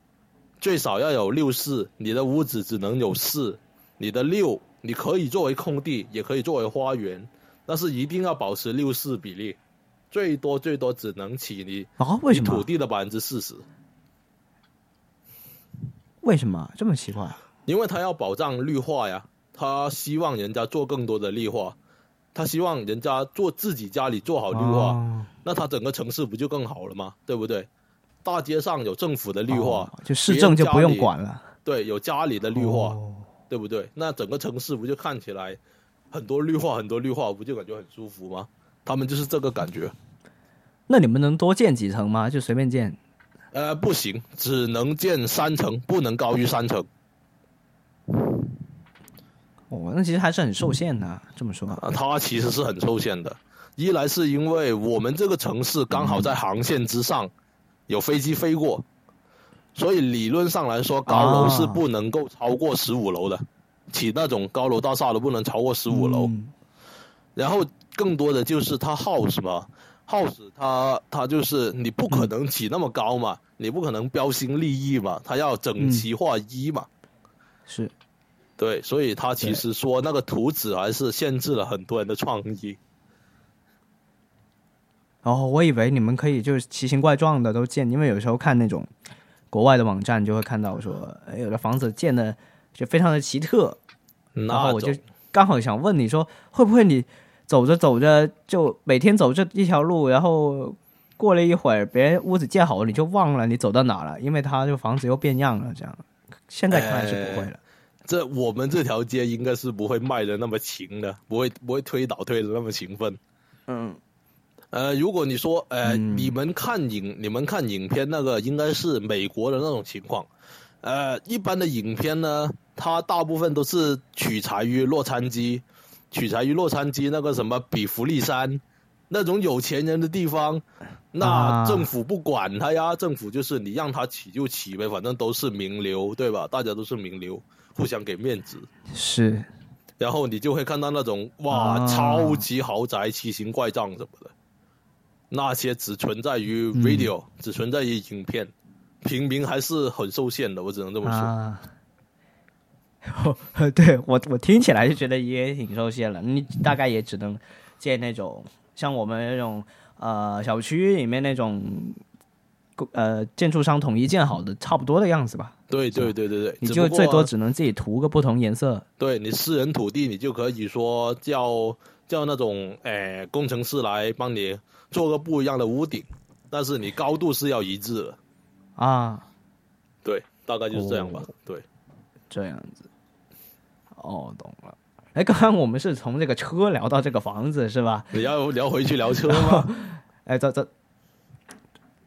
最少要有六室，你的屋子只能有四，你的六你可以作为空地，也可以作为花园，但是一定要保持六四比例，最多最多只能起你啊？为土什么土？地的百分之四十，为什么这么奇怪？因为他要保障绿化呀，他希望人家做更多的绿化，他希望人家做自己家里做好绿化。哦那他整个城市不就更好了吗？对不对？大街上有政府的绿化，哦就市政就不用管了。对，有家里的绿化，哦对不对？那整个城市不就看起来很多绿化，很多绿化，不就感觉很舒服吗？他们就是这个感觉。那你们能多建几层吗？就随便建？呃，不行，只能建三层，不能高于三层。哦，那其实还是很受限的。这么说，啊，它其实是很受限的。一来是因为我们这个城市刚好在航线之上，有飞机飞过，所以理论上来说，高楼是不能够超过十五楼的，起那种高楼大厦的不能超过十五楼。嗯然后更多的就是它 house 嘛，house 它它就是你不可能起那么高嘛，你不可能标新立异嘛，它要整齐划一嘛。是对，所以它其实说那个图纸还是限制了很多人的创意。哦，我以为你们可以就是奇形怪状的都建，因为有时候看那种国外的网站就会看到说，哎有的房子建的就非常的奇特，然后我就刚好想问你说，会不会你走着走着就每天走这一条路，然后过了一会儿别人屋子建好了，你就忘了你走到哪了，因为它就房子又变样了，这样。现在看来是不会了。这我们这条街应该是不会卖的那么勤的，不会不会推倒推的那么勤奋。嗯，呃，如果你说呃，嗯你们看影你们看影片那个应该是美国的那种情况。呃，一般的影片呢，它大部分都是取材于洛杉矶，取材于洛杉矶那个什么比弗利山那种有钱人的地方，那啊政府不管他呀，政府就是你让他起就起呗，反正都是名流，对吧？大家都是名流，互相给面子。是然后你就会看到那种哇，啊超级豪宅、奇形怪状什么的，那些只存在于嗯 video，、只存在于影片，平民还是很受限的，我只能这么说。啊。对我，我听起来就觉得也挺受限了。你大概也只能建那种像我们那种呃小区里面那种呃建筑商统一建好的差不多的样子吧。对对对对对，你就最多只能自己涂个不同颜色。对你私人土地，你就可以说叫叫那种诶、工程师来帮你做个不一样的屋顶，但是你高度是要一致的。啊，对，大概就是这样吧。哦对，这样子。哦，懂了。哎，刚刚我们是从这个车聊到这个房子是吧？你要聊回去聊车吗？哎，这这，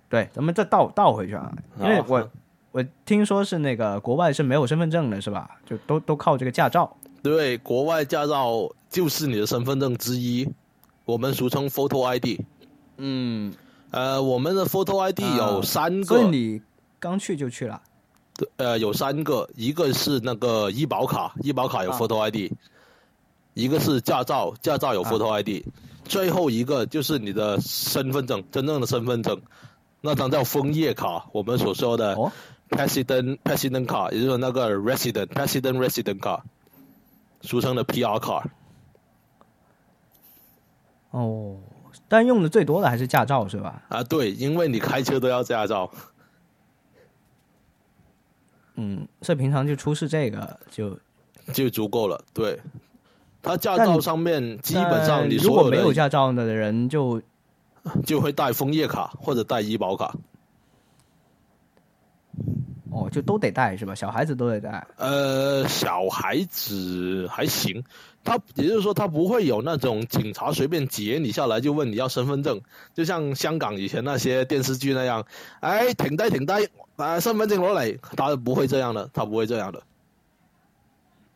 对，咱们再倒倒回去啊，因为我我听说是那个国外是没有身份证的，是吧？就都都靠这个驾照。对，国外驾照就是你的身份证之一，我们俗称 Photo ID。嗯，呃，我们的 Photo ID 有啊三个，所以你刚去就去了。对呃，有三个，一个是那个医保卡，医保卡有啊。photo ID，、一个是驾照，驾照有啊。photo ID，、最后一个就是你的身份证，真正的身份证，那张叫枫叶卡，我们所说的哦。President president 卡，也就是那个 resident president resident 卡，俗称的 PR 卡。哦，但用的最多的还是驾照是吧？啊，对，因为你开车都要驾照。嗯，所以平常就出示这个就就足够了。对，他驾照上面基本上但你如果没有驾照的人就 就会带枫叶卡或者带医保卡。哦就都得带是吧？小孩子都得带。呃，小孩子还行，他也就是说他不会有那种警察随便截你下来就问你要身份证，就像香港以前那些电视剧那样，哎，停低停低，啊，身份证攞嚟，他不会这样的，他不会这样的，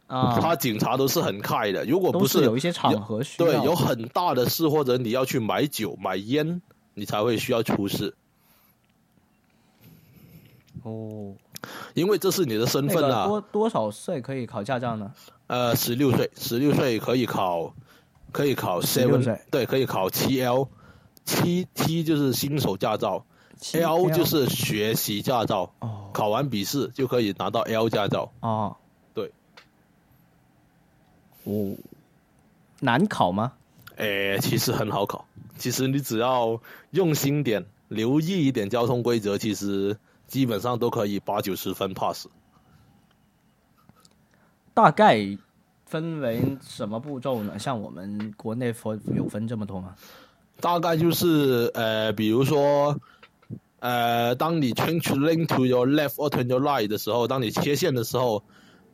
啊，他警察都是很开的，如果不是有一些场合需要对，有很大的事或者你要去买酒买烟，你才会需要出示，哦，因为这是你的身那个份啊。多多少岁可以考驾照呢？呃，十六岁，十六岁可以考，可以考 seven，对，可以考七 L，七七就是新手驾照七，L 就是学习驾照，哦考完笔试就可以拿到 L 驾照。哦，对，哦，难考吗？诶，其实很好考，其实你只要用心点，留意一点交通规则，其实基本上都可以八九十分 pass。大概分为什么步骤呢？像我们国内分有分这么多吗？大概就是呃，比如说，呃，当你 change lane to your left or to your right 的时候，当你切线的时候，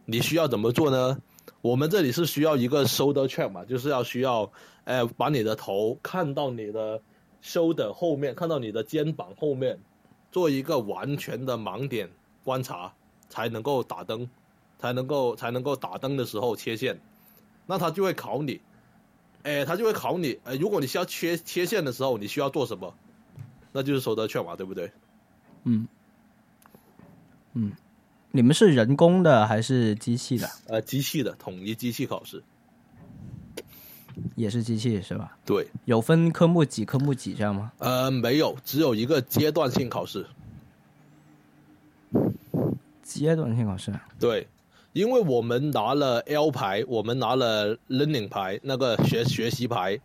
你需要怎么做呢？我们这里是需要一个 shoulder check 嘛，就是要需要，呃，把你的头看到你的 shoulder 后面，看到你的肩膀后面，做一个完全的盲点观察，才能够打灯，才能够才能够打灯的时候切线，那他就会考你，哎，他就会考你，呃，如果你需要切切线的时候，你需要做什么？那就是手得券嘛，对不对？嗯，嗯，你们是人工的还是机器的？呃，机器的统一机器考试，也是机器是吧？对，有分科目几科目几这样吗？呃，没有，只有一个阶段性考试，阶段性考试。对，因为我们拿了 L 牌，我们拿了 learning 牌，那个学学习牌，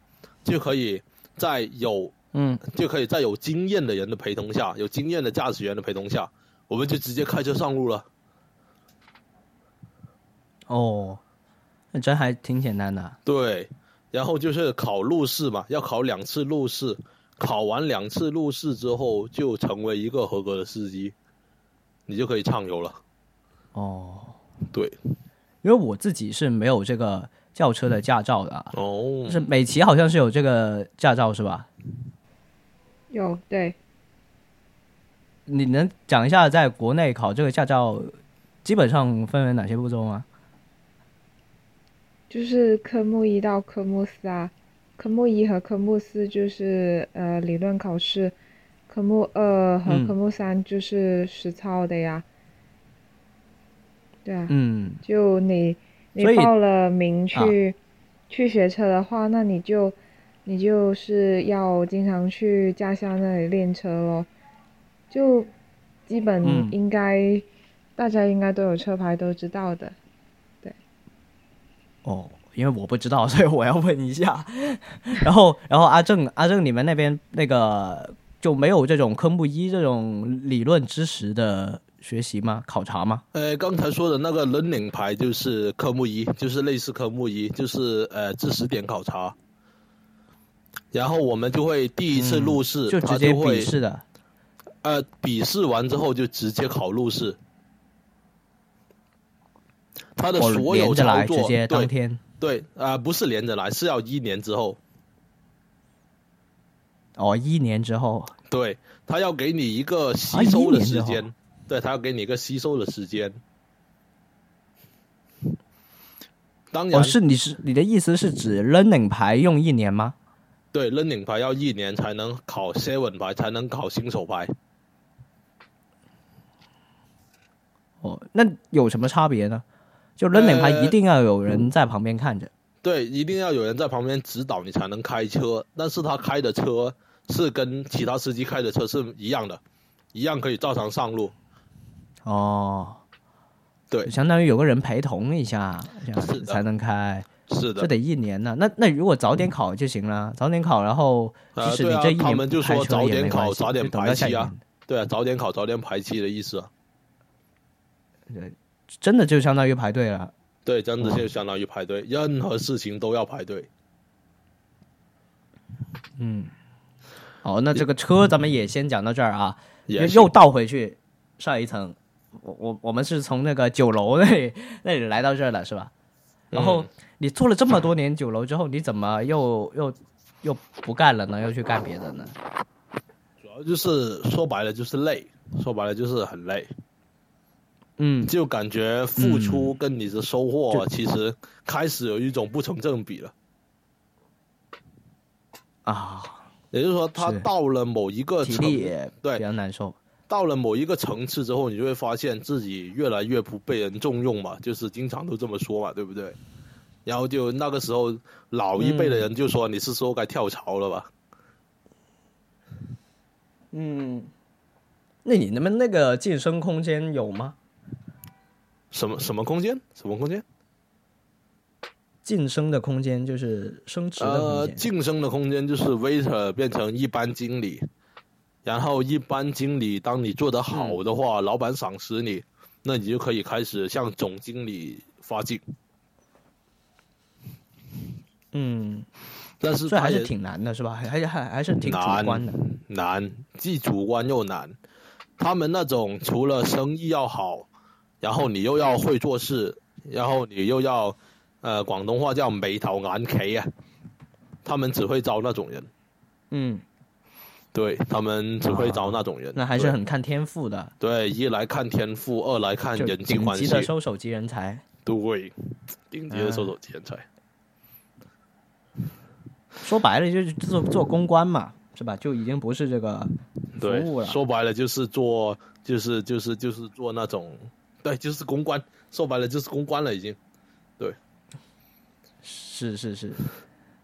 就可以在有嗯，就可以在有经验的人的陪同下，有经验的驾驶员的陪同下，我们就直接开车上路了。哦，那真还挺简单的。对，然后就是考路试嘛，要考两次路试，考完两次路试之后，就成为一个合格的司机，你就可以畅游了。哦，对，因为我自己是没有这个轿车的驾照的啊，哦。就是美琪好像是有这个驾照是吧？有对，你能讲一下在国内考这个驾照基本上分为哪些步骤吗？就是科目一到科目四啊，科目一和科目四就是呃理论考试，科目二和嗯。科目三就是实操的呀。对啊，嗯，就你你报了名啊去、去学车的话，那你就你就是要经常去驾校那里练车咯。就基嗯本应该、大家应该都有车牌都知道的。对哦，因为我不知道，所以我要问一下。然后，然后阿正，阿正，你们那边那个就没有这种科目一这种理论知识的学习吗？考察吗？呃，刚才说的那个 learning 牌就是科目一，就是类似科目一，就是呃知识点考察。然后我们就会第一次嗯路试，就直接会笔试的。呃，笔试完之后就直接考路试，他的哦，所有操作，直接当对天。对啊、呃不是连着来，是要一年之后，哦，一年之后。对他要给你一个吸收的时间，对他要给你一个吸收的时间。当然，哦，是你是你的意思是指 learning 牌用一年吗？对 learning 牌要一年才能考 seven 牌，才能考新手牌。哦，那有什么差别呢？就 learning 牌呃一定要有人在旁边看着。对，一定要有人在旁边指导你才能开车，但是他开的车是跟其他司机开的车是一样的，一样可以照常上路。哦，对，相当于有个人陪同一下，这样子才能开。是的，这得一年呢。那那如果早点考就行了，早点考，然后即呃对啊使你这一年他们就说早点考早点排期啊对啊，早点考早点排期的意思啊。真的就相当于排队了。对，真的哇就相当于排队，任何事情都要排队。嗯，好，那这个车咱们也先讲到这儿啊，也又倒回去上一层。我我我们是从那个酒楼那里那里来到这儿的是吧？然后嗯你做了这么多年酒楼之后，你怎么又又又不干了呢？又去干别的呢？主要就是说白了就是累，说白了就是很累，嗯，就感觉付出跟你的收获其实开始有一种不成正比了。啊，也就是说，他到了某一个体层力对比较难受。到了某一个层次之后，你就会发现自己越来越不被人重用嘛，就是经常都这么说嘛，对不对？然后就那个时候，老一辈的人就说你是时候该跳槽了吧？嗯，那你们那个晋升空间有吗？什么什么空间？什么空间？晋升的空间就是升职的呃，空间。晋升的空间就是 waiter 变成一般经理，然后一般经理当你做得好的话，老板赏识你，那你就可以开始向总经理发进。嗯，但是这还是挺难的，是吧？还还还还是挺主难观的。难，既主观又难。他们那种除了生意要好，然后你又要会做事，然后你又要，呃，广东话叫眉头眼企啊，他们只会招那种人，嗯，对他们只会招那种人。那还是很看天赋的，对，一来看天赋，二来看人际关系顶级，的收手级人才。对，顶级的收手天才。说白了就是做做公关嘛，是吧？就已经不是这个服对务，了。说白了就是做，就是就是就是做那种，对，就是公关。说白了就是公关了，已经。对是是是，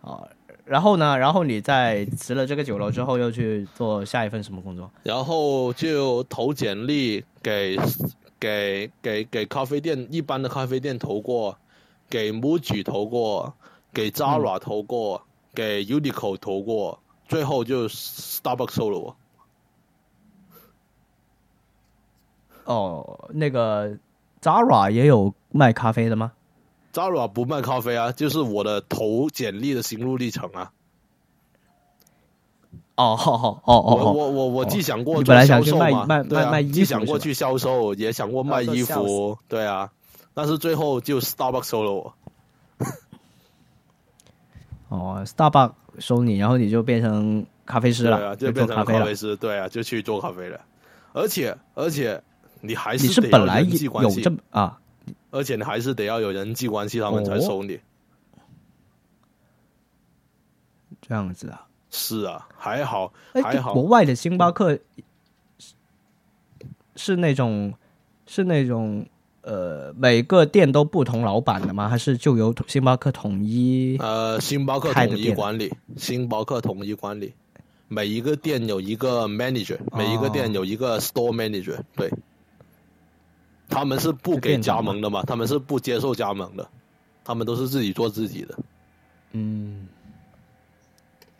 啊，然后呢？然后你在辞了这个酒楼之后，又去做下一份什么工作？然后就投简历给给给给咖啡店，一般的咖啡店投过，给 MUJI 投过，给 Zara 投过，给 Uniqlo 投过，最后就 Starbucks 收了我。哦，那个 Zara 也有卖咖啡的吗？Zara 不卖咖啡啊，就是我的投简历的心路历程啊。哦哦哦哦我哦，我我我既想过做销售嘛卖对啊卖卖衣服既想过去销售，也想过卖衣服，对啊，但是最后就 Starbucks 收了我。哦，Starbucks 收你，然后你就变成咖啡师对了，啊，就变成做咖啡。师，对啊，就去做咖啡了。而且而且你还你是本来有有这，么啊？而且你还是得要有人际关系，他们才哦收你。这样子啊？是啊，还好哎，还好国，外的星巴克是是那种是那种呃每个店都不同老板的吗？还是就由星巴克统一？呃，星巴克统一管理，星巴克统一管理，每一个店有一个 manager，每一个哦店有一个 store manager，对。他们是不给加盟的嘛？他们是不接受加盟的，他们都是自己做自己的。嗯，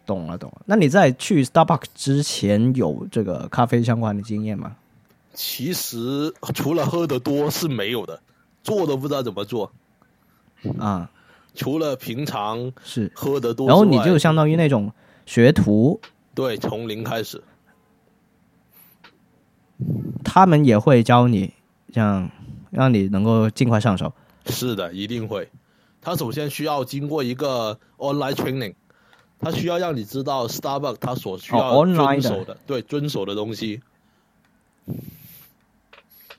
懂了懂了。那你在去 Starbucks 之前有这个咖啡相关的经验吗？其实除了喝的多是没有的，做都不知道怎么做。啊，除了平常是。喝的多，然后你就相当于那种学徒，对从零开始，他们也会教你，这样让你能够尽快上手。是的，一定会。他首先需要经过一个 online training，他需要让你知道 Starbucks 他所需要遵守的，对遵守的东西。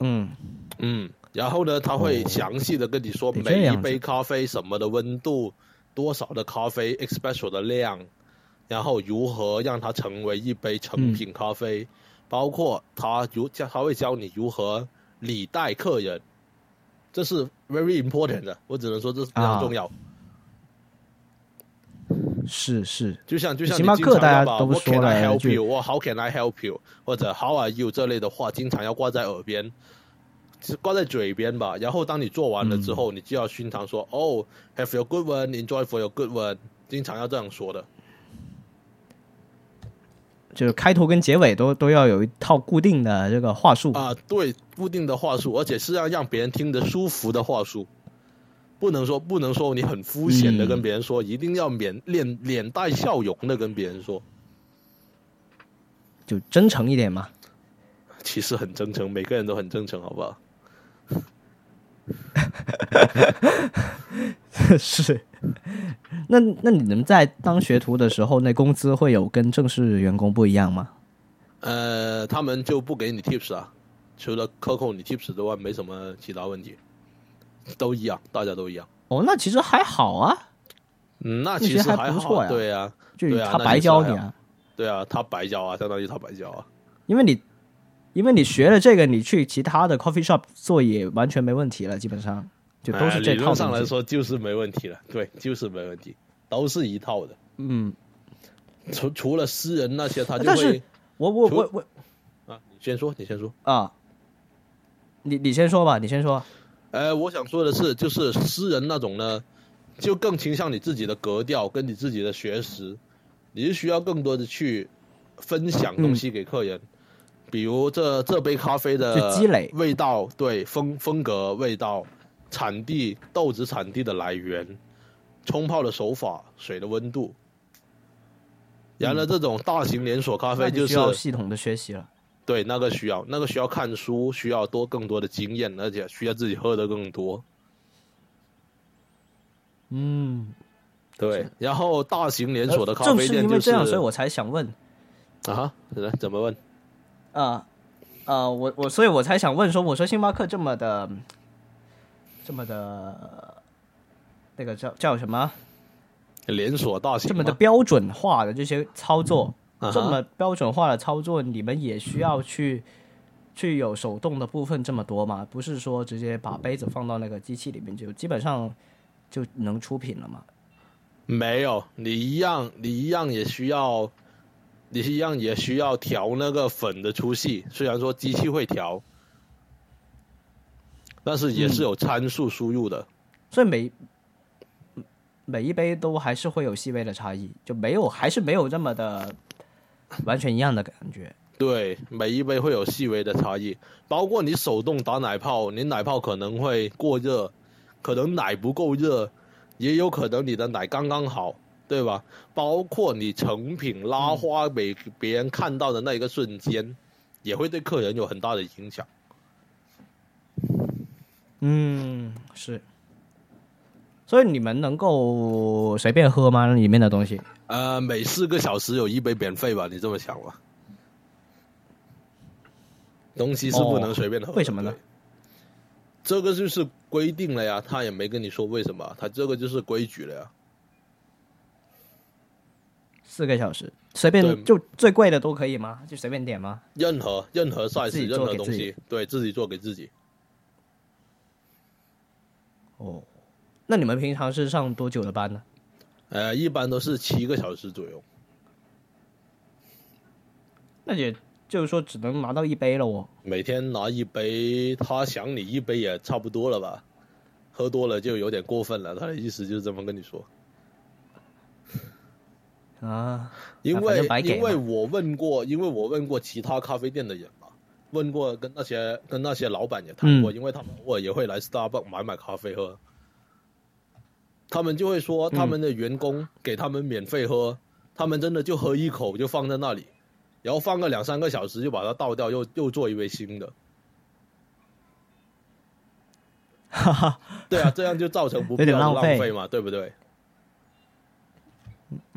嗯，嗯，然后呢，他会哦详细的跟你说每一杯咖啡什么的温度，多少的咖啡 espresso 的量，然后如何让它成为一杯成品咖啡，包括他如教他会教你如何礼待客人，这是 very important 的，我只能说这是非常重要。是是，就像就像星巴克大家都说了，help you，我 How can I help you，或者 How are you 这类的话，经常要挂在耳边，挂在嘴边吧。然后当你做完了之后，你就要熏堂说，哦，Have your good one，Enjoy for your good one，经常要这样说的。就是开头跟结尾都都要有一套固定的这个话术啊，对，固定的话术，而且是要让别人听得舒服的话术，不能说不能说你很肤浅的跟别人说，一定要脸脸脸带笑容的跟别人说，就真诚一点嘛。其实很真诚，每个人都很真诚，好不好？是。那那你们在当学徒的时候，那工资会有跟正式员工不一样吗？呃，他们就不给你 tips 啊，除了克扣你 tips 之外，没什么其他问题，都一样，大家都一样。哦，那其实还好啊。嗯，那其实还不错呀。对呀，就他白教你啊。对啊，他白教啊，相当于他白教啊。因为你，因为你学了这个，你去其他的 coffee shop 做也完全没问题了，基本上。就都是这套上来说就是没问题了，对，就是没问题，都是一套的。嗯，除除了私人那些，他就会。我我我我啊，你先说，你先说啊。你你先说吧，你先说。呃，我想说的是，就是私人那种呢，就更倾向你自己的格调跟你自己的学识，你是需要更多的去分享东西给客人，比如这这杯咖啡的积累味道，对风风格味道。产地豆子产地的来源，冲泡的手法，水的温度。然而，这种大型连锁咖啡就是需要系统的学习了。对，那个需要，那个需要看书，需要多更多的经验，而且需要自己喝的更多。嗯，对。然后，大型连锁的咖啡店就是因为这样，所以我才想问啊，怎怎么问？啊啊，我我，所以我才想问说，我说星巴克这么的。这么的，那个叫叫什么？连锁大型这么的标准化的这些操作，这么标准化的操作，你们也需要去去有手动的部分这么多吗？不是说直接把杯子放到那个机器里面就基本上就能出品了吗？没有，你一样，你一样也需要，你一样也需要调那个粉的粗细。虽然说机器会调。但是也是有参数输入的，所以每每一杯都还是会有细微的差异，就没有还是没有这么的完全一样的感觉。对，每一杯会有细微的差异，包括你手动打奶泡，你奶泡可能会过热，可能奶不够热，也有可能你的奶刚刚好，对吧？包括你成品拉花给别人看到的那一个瞬间，也会对客人有很大的影响。嗯，是，所以你们能够随便喝吗？里面的东西？呃，每四个小时有一杯免费吧？你这么想吧？东西是不能随便喝，为什么呢？这个就是规定了呀，他也没跟你说为什么，他这个就是规矩了呀。四个小时，随便就最贵的都可以吗？就随便点吗？任何任何 size，任何东西，对自己做给自己。哦，那你们平常是上多久的班呢？呃，一般都是七个小时左右。那也就是说，只能拿到一杯了哦。每天拿一杯，他想你一杯也差不多了吧？喝多了就有点过分了。他的意思就是这么跟你说。啊，因为因为我问过，因为我问过其他咖啡店的人。问过跟那些跟那些老板也谈过，因为他们偶尔也会来 Starbucks 买买咖啡喝，他们就会说他们的员工给他们免费喝，他们真的就喝一口就放在那里，然后放个两三个小时就把它倒掉，又又做一杯新的。哈哈，对啊，这样就造成不必要的浪费嘛，对不对？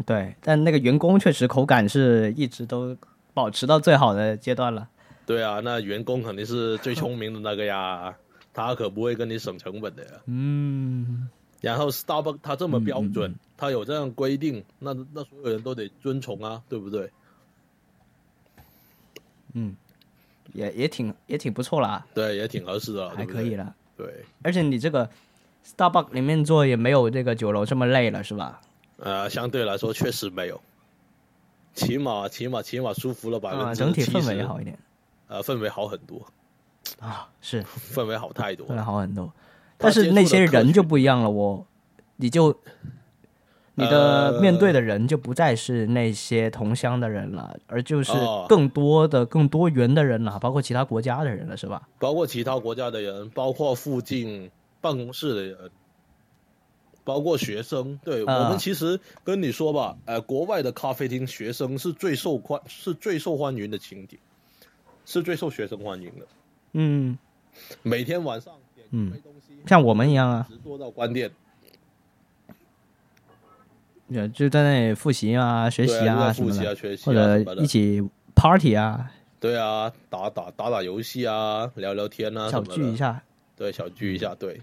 对，但那个员工确实口感是一直都保持到最好的阶段了。对啊，那员工肯定是最聪明的那个呀，他可不会跟你省成本的呀。嗯。然后 Starbucks 他这么标准，他有这样规定，那那所有人都得遵从啊，对不对？嗯。也也挺也挺不错啦，对，也挺合适的，还可以了。对，而且你这个 Starbucks 里面做也没有这个酒楼这么累了，是吧？呃，相对来说确实没有，起码起码起码舒服了百啊，分之整体氛围70好一点呃，氛围好很多，啊，是 氛围好太多氛围。好很多。但是那些人就不一样了，我你就你的呃面对的人就不再是那些同乡的人了，而就是哦更多的、更多元的人了，包括其他国家的人了，是吧？包括其他国家的人，包括附近办公室的人，包括学生。对、啊我们其实跟你说吧，呃，国外的咖啡厅学生是最受欢是最受欢迎的群体，是最受学生欢迎的。嗯，每天晚上点一杯东西，像我们一样啊，直做到关店。就就在那里复习啊、学习对啊，啊什么的就在复习啊，，学习或啊什么的者一。起 party 啊，对啊，打打打打游戏啊，聊聊天啊，小。聚一下，对，小聚一下，对。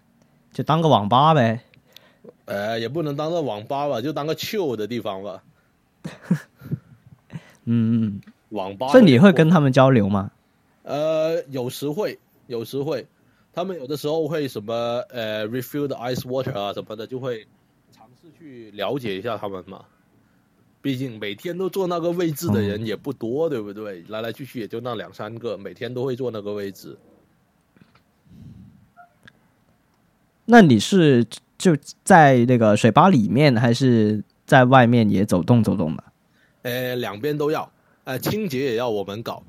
就当个网吧呗。呃，也不能当个网吧吧，就当个 chill 的地方吧。嗯 嗯，网吧。所以你会跟他们交流吗？呃，有时会，有时会，他们有的时候会什么呃 refill 的 ice water 啊什么的，就会尝试去了解一下他们嘛。毕竟每天都坐那个位置的人也不多，对不对？来来去去也就那两三个，每天都会坐那个位置。那你是就在那个水吧里面，还是在外面也走动走动的？呃，两边都要，呃，清洁也要我们搞，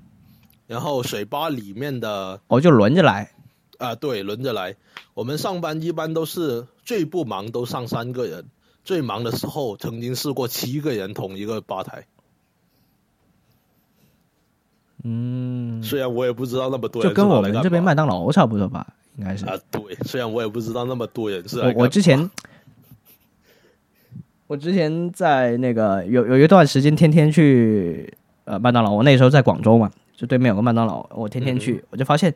然后水吧里面的我哦就轮着来。啊，对，轮着来。我们上班一般都是最不忙都上三个人，最忙的时候曾经试过七个人同一个吧台。嗯，虽然我也不知道那么多人就跟我们这边麦当劳差不多吧，应该是。啊，对，虽然我也不知道那么多人是我我之前，我之前在那个有有一段时间天天去呃麦当劳，我那时候在广州嘛，就对面有个麦当劳，我天天去，我就发现，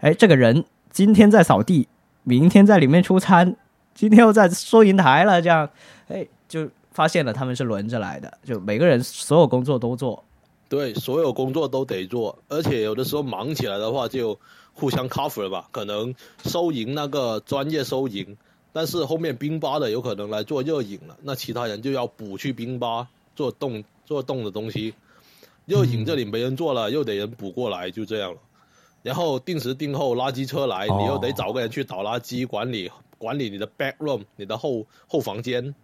哎，这个人今天在扫地，明天在里面出餐，今天又在收银台了，这样，哎，就发现了他们是轮着来的，就每个人所有工作都做，对，所有工作都得做，而且有的时候忙起来的话就互相 cover 吧，可能收银那个专业收银，但是后面冰吧的有可能来做热饮了，那其他人就要补去冰吧做冻做冻的东西，热饮这里没人做了，又得人补过来，就这样了。然后定时定候垃圾车来，哦。你又得找个人去倒垃圾，管理管理你的 back room，你的后后房间，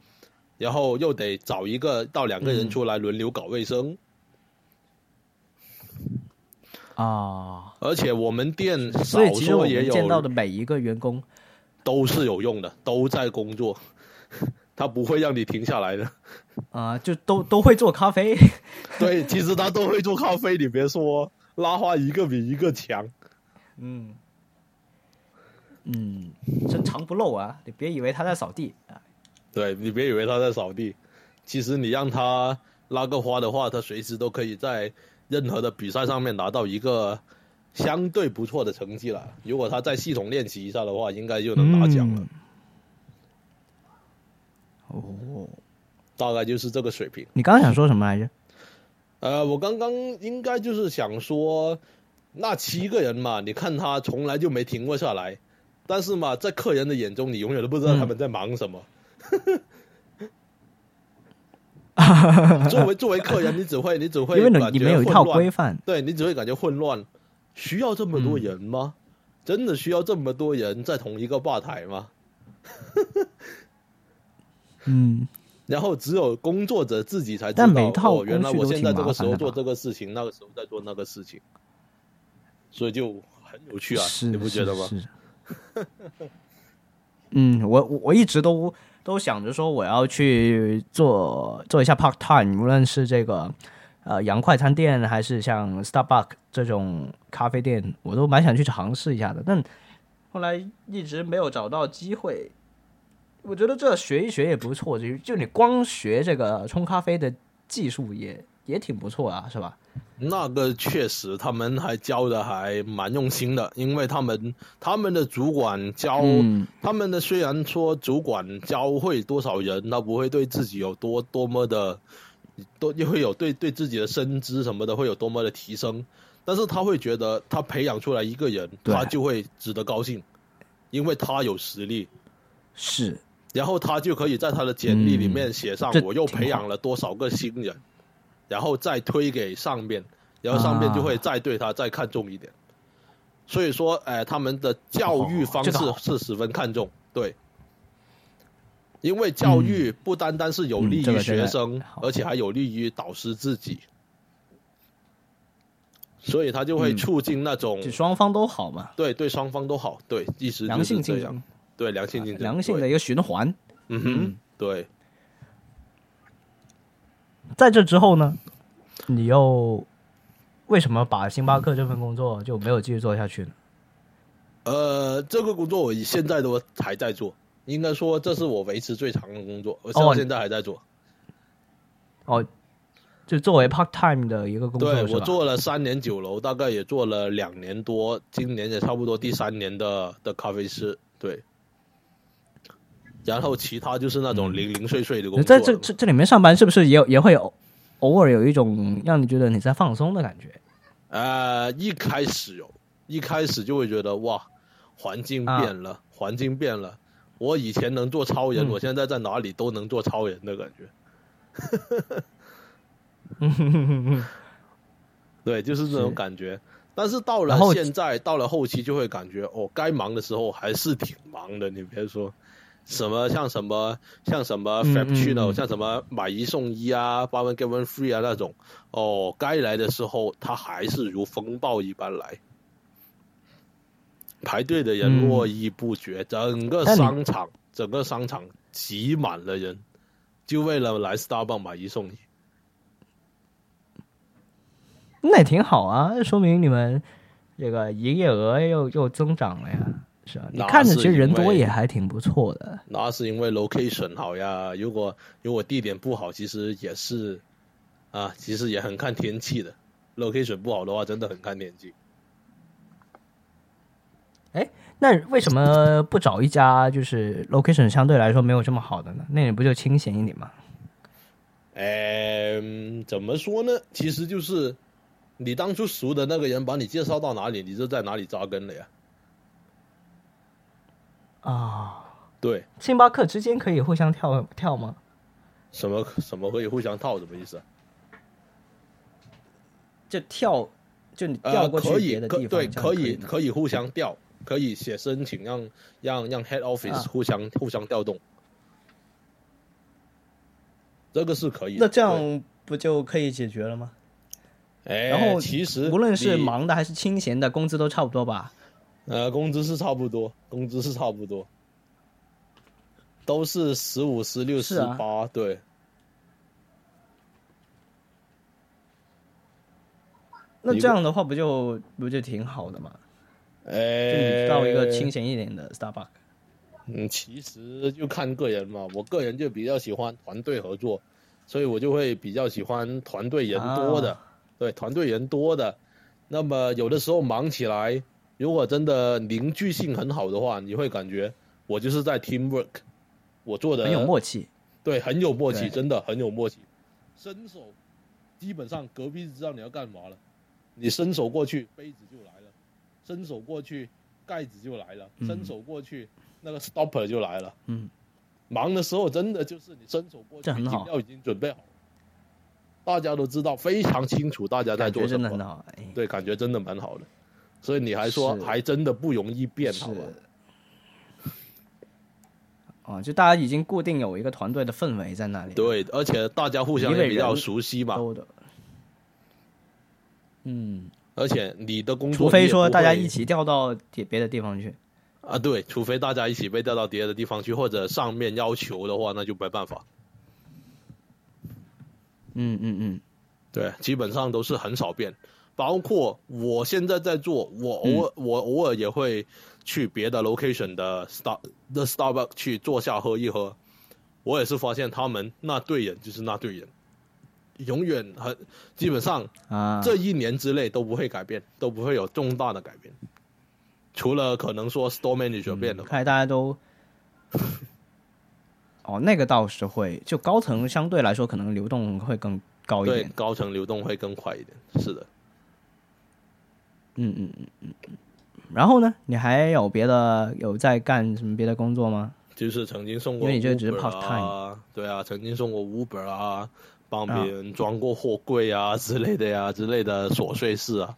然后又得找一个到两个人出来轮流搞卫生。啊，而且我们店少说也有见到的每一个员工，都是有用的，都在工作，他不会让你停下来的。啊、就都都会做咖啡。对，其实他都会做咖啡，你别说，拉花一个比一个强。嗯，嗯，深藏不露啊！你别以为他在扫地啊。对你别以为他在扫地，其实你让他拉个花的话，他随时都可以在任何的比赛上面拿到一个相对不错的成绩了。如果他在系统练习一下的话，应该就能拿奖了。嗯哦，大概就是这个水平。你刚刚想说什么来着？呃，我刚刚应该就是想说，那七个人嘛，你看他从来就没停过下来，但是嘛，在客人的眼中，你永远都不知道他们在忙什么。作为作为客人，你只会你只会因为你没有一套规范。对你只会感觉混乱。需要这么多人吗？真的需要这么多人在同一个吧台吗？嗯，然后只有工作者自己才知道，但每套哦，原来我现在这个时候做这个事情，那个时候在做那个事情，所以就很有趣啊，是，你不觉得吗？是。是 嗯，我我我一直都都想着说我要去做做一下 part time，无论是这个呃洋快餐店，还是像 Starbucks 这种咖啡店，我都蛮想去尝试一下的。但后来一直没有找到机会。我觉得这学一学也不错，就就你光学这个冲咖啡的技术也也挺不错啊，是吧？那个确实，他们还教的还蛮用心的，因为他们他们的主管教、嗯他们的虽然说主管教会多少人，他不会对自己有多多么的都又会有对对自己的身姿什么的会有多么的提升，但是他会觉得他培养出来一个人，他就会值得高兴，因为他有实力，是然后他就可以在他的简历里面写上我又培养了多少个新人，然后再推给上面，然后上面就会啊再对他再看重一点。所以说，哎、他们的教育方式是十分看重，对。因为教育不单单是有利于嗯这个这个学生，而且还有利于导师自己，所以他就会嗯。促进那种、就双方都好嘛，对对双方都好，对，意思就良性竞争，，对良性竞争，良性的一个循环。嗯嗯哼，对。在这之后呢，你又为什么把星巴克这份工作就没有继续做下去呢？呃，这个工作我现在都还在做，应该说这是我维持最长的工作，我哦到现在还在做。哦，就作为 part time 的一个工作对我？做了三年酒楼，大概也做了两年多，今年也差不多第三年的的咖啡师。对，然后其他就是那种零零碎碎的工作。在这这这里面上班是不是也有也会有偶尔有一种让你觉得你在放松的感觉？呃，一开始有，一开始就会觉得哇，环境变了，环境变了。我以前能做超人，嗯我现在在哪里都能做超人的感觉。对，就是这种感觉。但是到了现在，到了后期就会感觉哦，该忙的时候还是挺忙的。你别说什么像什么像什么嗯 Frappuccino，、嗯嗯像什么买一送一啊，buy one get one free 啊那种，哦，该来的时候他还是如风暴一般来。排队的人嗯络绎不绝，整个商场，整个商场挤满了人，就为了来 Starbucks 买一送一。那也挺好啊，说明你们这个营业额又又增长了呀，是吧？你看着其实人多也还挺不错的。那是因为 location 好呀。如果如果地点不好，其实也是啊，其实也很看天气的。location 不好的话，真的很看天气。哎那为什么不找一家就是 location 相对来说没有这么好的呢？那你不就清闲一点吗？嗯，怎么说呢？其实就是你当初熟的那个人把你介绍到哪里，你就在哪里扎根了呀。啊，对，星巴克之间可以互相跳跳吗？什么什么可以互相套，什么意思啊？就跳，就你调呃，过去可以别的地方，可对，可以可以互相调，可以写申请让让让 head office 啊互相、互相调动，这个是可以。那这，样不就可以解决了吗？哎，然后其实无论是忙的还是清闲的，工资都差不多吧？呃，工资是差不多，工资是差不多，都是十五、十六、十八，对。那这样的话，不就不就挺好的嘛？就到一个清闲一点的 Starbucks。嗯，其实就看个人嘛。我个人就比较喜欢团队合作，所以我就会比较喜欢团队人多的。啊对，团队人多的。那么有的时候忙起来，如果真的凝聚性很好的话，你会感觉我就是在 teamwork，我做的很有默契。对，很有默契，真的很有默契。伸手，基本上隔壁知道你要干嘛了，你伸手过去，杯子就来了；伸手过去，盖子就来了；嗯伸手过去，那个 stopper 就来了。嗯，忙的时候真的就是你伸手过去，饮料已经准备好了，大家都知道，非常清楚大家在做什么。真的很好。哎，对，感觉真的蛮好的。所以你还说还真的不容易变，是好吧？哦，就大家已经固定有一个团队的氛围在那里。，对，而且大家互相也比较熟悉嘛，都的。嗯，而且你的工作除非说大家一起调到别别的地方去。啊，对，除非大家一起被调到别的地方去，或者上面要求的话，那就没办法。嗯嗯嗯，对，基本上都是很少变。包括我现在在做，我偶尔、我偶尔也会去别的 location 的 star 的 Starbucks 去坐下喝一喝。我也是发现他们那队人就是那队人，永远很基本上啊，这一年之内都不会改变，都不会有重大的改变，除了可能说 store manager 变了吧。看来大家都 哦，那个倒是会，就高层相对来说可能流动会更高一对点。高层流动会更快一点。是的，嗯嗯嗯嗯嗯。然后呢，你还有别的有在干什么别的工作吗？就是曾经送过因为你这个只是 part time，对啊，曾经送过 Uber 啊，帮别啊人装过货柜啊 之类的呀，之类的琐碎事啊。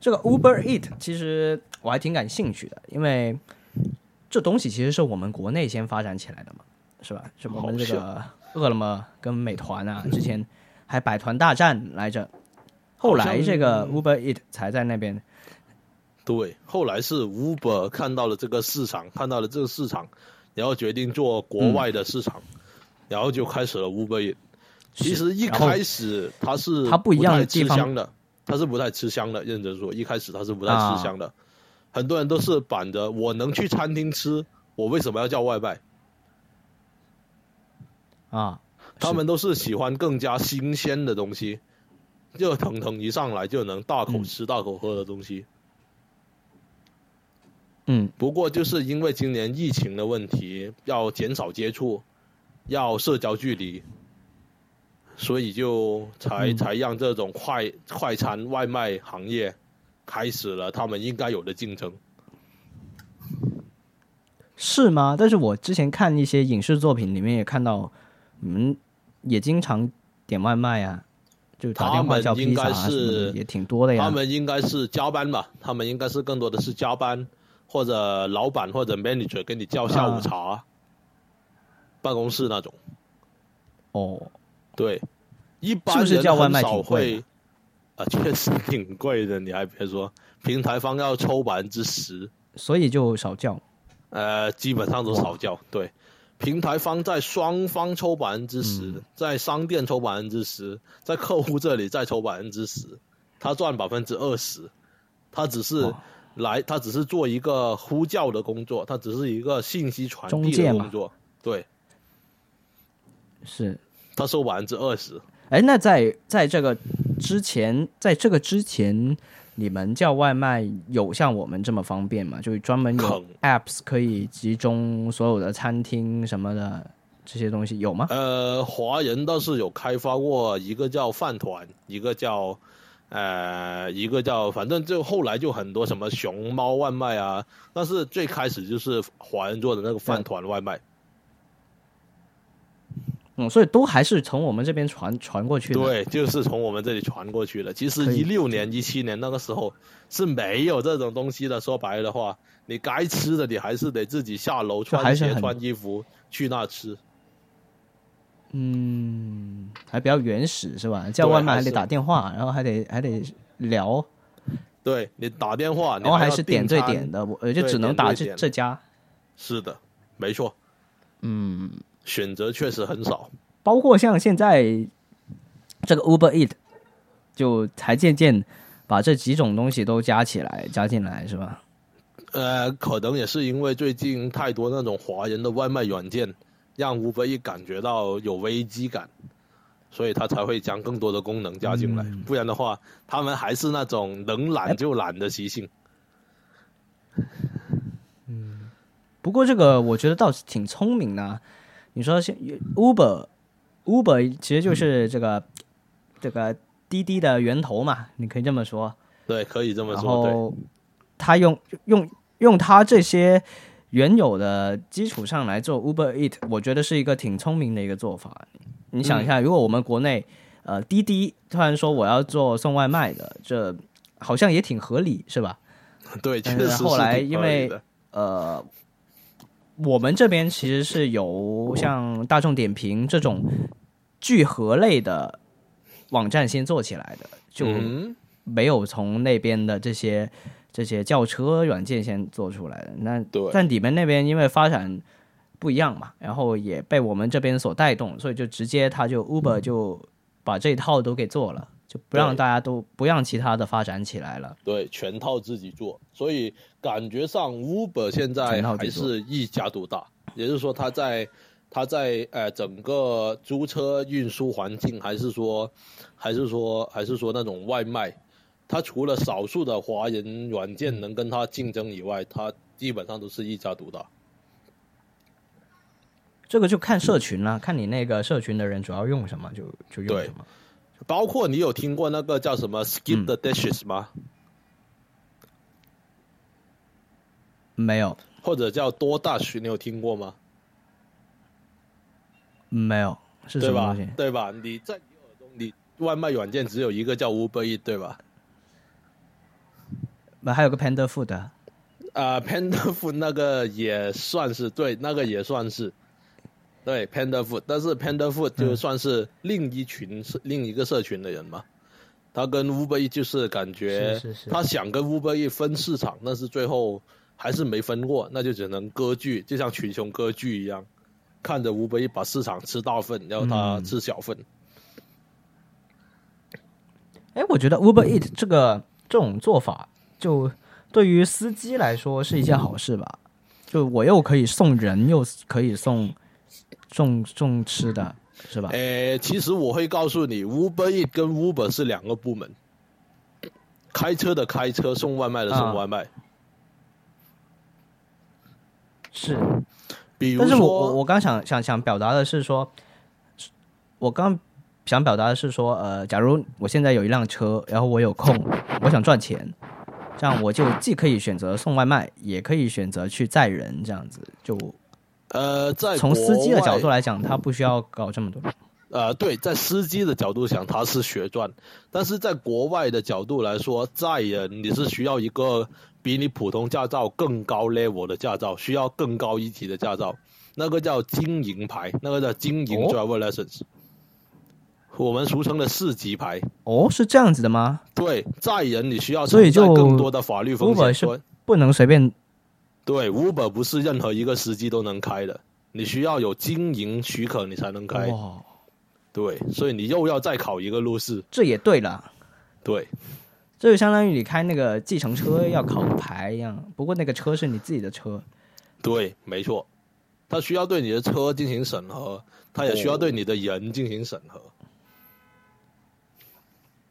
这个 Uber Eat 其实我还挺感兴趣的，因为这东西其实是我们国内先发展起来的嘛，是吧？是我们这个饿了么跟美团啊，之前还百团大战来着，后来这个 Uber Eat 才在那边。对，后来是 Uber 看到了这个市场，看到了这个市场，然后决定做国外的市场，然后就开始了 Uber Eats。其实一开始它是它不一样的太吃香的，它是不太吃香的。认真说，一开始它是不太吃香的，很多人都是板着我能去餐厅吃，我为什么要叫外卖？啊，他们都是喜欢更加新鲜的东西，热腾腾一上来就能大口吃、大口喝的东西。嗯，不过就是因为今年疫情的问题，要减少接触，要社交距离，所以就才、嗯才让这种快快餐外卖行业开始了他们应该有的竞争。是吗？但是我之前看一些影视作品里面也看到，你们也经常点外卖啊，就打电话叫披萨啊什么他们应该是，也挺多的呀。他们应该是加班吧？他们应该是更多的是加班，或者老板或者 manager 给你叫下午茶，办公室那种。哦，对，一般是叫外卖很少挺贵的会，啊，确实挺贵的。你还别说，平台方要抽百分之十，所以就少叫。呃，基本上都少叫。对，平台方在双方抽百分之十嗯，在商店抽百分之十，在客户这里再抽百分之十，他赚百分之二十，他只是来，他只是做一个呼叫的工作，他只是一个信息传递的工作，对。是，他收百分之二十。哎，那在在这个之前，在这个之前，你们叫外卖有像我们这么方便吗？就是专门有 apps 可以集中所有的餐厅什么的这些东西有吗？呃，华人倒是有开发过一个叫饭团，一个叫呃，一个叫反正就后来就很多什么熊猫外卖啊，但是最开始就是华人做的那个饭团外卖。嗯，所以都还是从我们这边传传过去的。，对，就是从我们这里传过去的。其实一六年、一七年那个时候是没有这种东西的。说白了的话，你该吃的你还是得自己下楼就还是很穿鞋穿衣服去那吃。嗯，还比较原始是吧？叫外卖还得打电话，然后还得还得聊，对你打电话，然后还是点对点的，我呃就只能打这这家。是的，没错，嗯，选择确实很少。包括像现在这个 Uber Eat，就才渐渐把这几种东西都加起来加进来，是吧？呃，可能也是因为最近太多那种华人的外卖软件，让 Uber Eats 感觉到有危机感，所以他才会将更多的功能加进来。嗯不然的话，他们还是那种能懒就懒的习性。嗯不过这个我觉得倒是挺聪明的啊。你说像 Uber Uber 其实就是这个、这个滴滴的源头嘛，你可以这么说。对，可以这么说。对，后他用用用他这些原有的基础上来做 Uber Eat，我觉得是一个挺聪明的一个做法。你想一下，如果我们国内呃滴滴突然说我要做送外卖的，这好像也挺合理，是吧？对，确实是后来因为呃，我们这边其实是由像大众点评这种聚合类的网站先做起来的，就嗯，没有从那边的这些这些轿车软件先做出来的。那对。但你们那边因为发展不一样嘛，然后也被我们这边所带动，所以就直接他就 Uber 就把这一套都给做了，就不让大家都不让其他的发展起来了。对，全套自己做，所以感觉上 Uber 现在还是一家独大，也就是说，它在它在呃整个租车运输环境，还是说还是说还是说那种外卖，它除了少数的华人软件能跟它竞争以外，它基本上都是一家独大。这个就看社群了，看你那个社群的人主要用什么就就用什么。包括你有听过那个叫什么 skip the dishes 吗？没有，或者叫多 dash，你有听过吗？没有，是吧么东西？？对吧？你在你耳中，你外卖软件只有一个叫 Uber Eat，对吧？那还有个 Panda Food，啊啊、p a n d a Food 那个也算是对，那个也算是对 Panda Food，但是 Panda Food 就嗯算是另一群、是另一个社群的人嘛。他跟 Uber Eat 就是感觉他想跟 Uber Eat 分市场，但是最后还是没分过，那就只能割据，就像群雄割据一样，看着 Uber 把市场吃大份，然后他嗯吃小份。哎，我觉得 Uber Eat 这个这种做法，就对于司机来说是一件好事吧？就我又可以送人，又可以送送送吃的，是吧？诶，其实我会告诉你，Uber Eat 跟 Uber 是两个部门，开车的开车，送外卖的送啊外卖。是，比如但是我我，我刚想想想表达的是说，我刚想表达的是说，呃，假如我现在有一辆车，然后我有空，我想赚钱，这样我就既可以选择送外卖，也可以选择去载人，这样子就呃，在从司机的角度来，来讲，他不需要搞这么多。呃，对，在司机的角度想，他是血赚；但是在国外的角度来说，载人你是需要一个比你普通驾照更高 level 的驾照，需要更高一级的驾照，那个叫经营牌，那个叫经营哦 driver license，、我们俗称的四级牌。哦，是这样子的吗？对，载人你需要所以就承担更多的法律风险。是不能随便对，Uber 不是任何一个司机都能开的，你需要有经营许可你才能开。哇，对，所以你又要再考一个路试。这也对了。对，这就相当于你开那个计程车要考牌一样，不过那个车是你自己的车。对，没错，他需要对你的车进行审核，他也需要对你的人进行审核。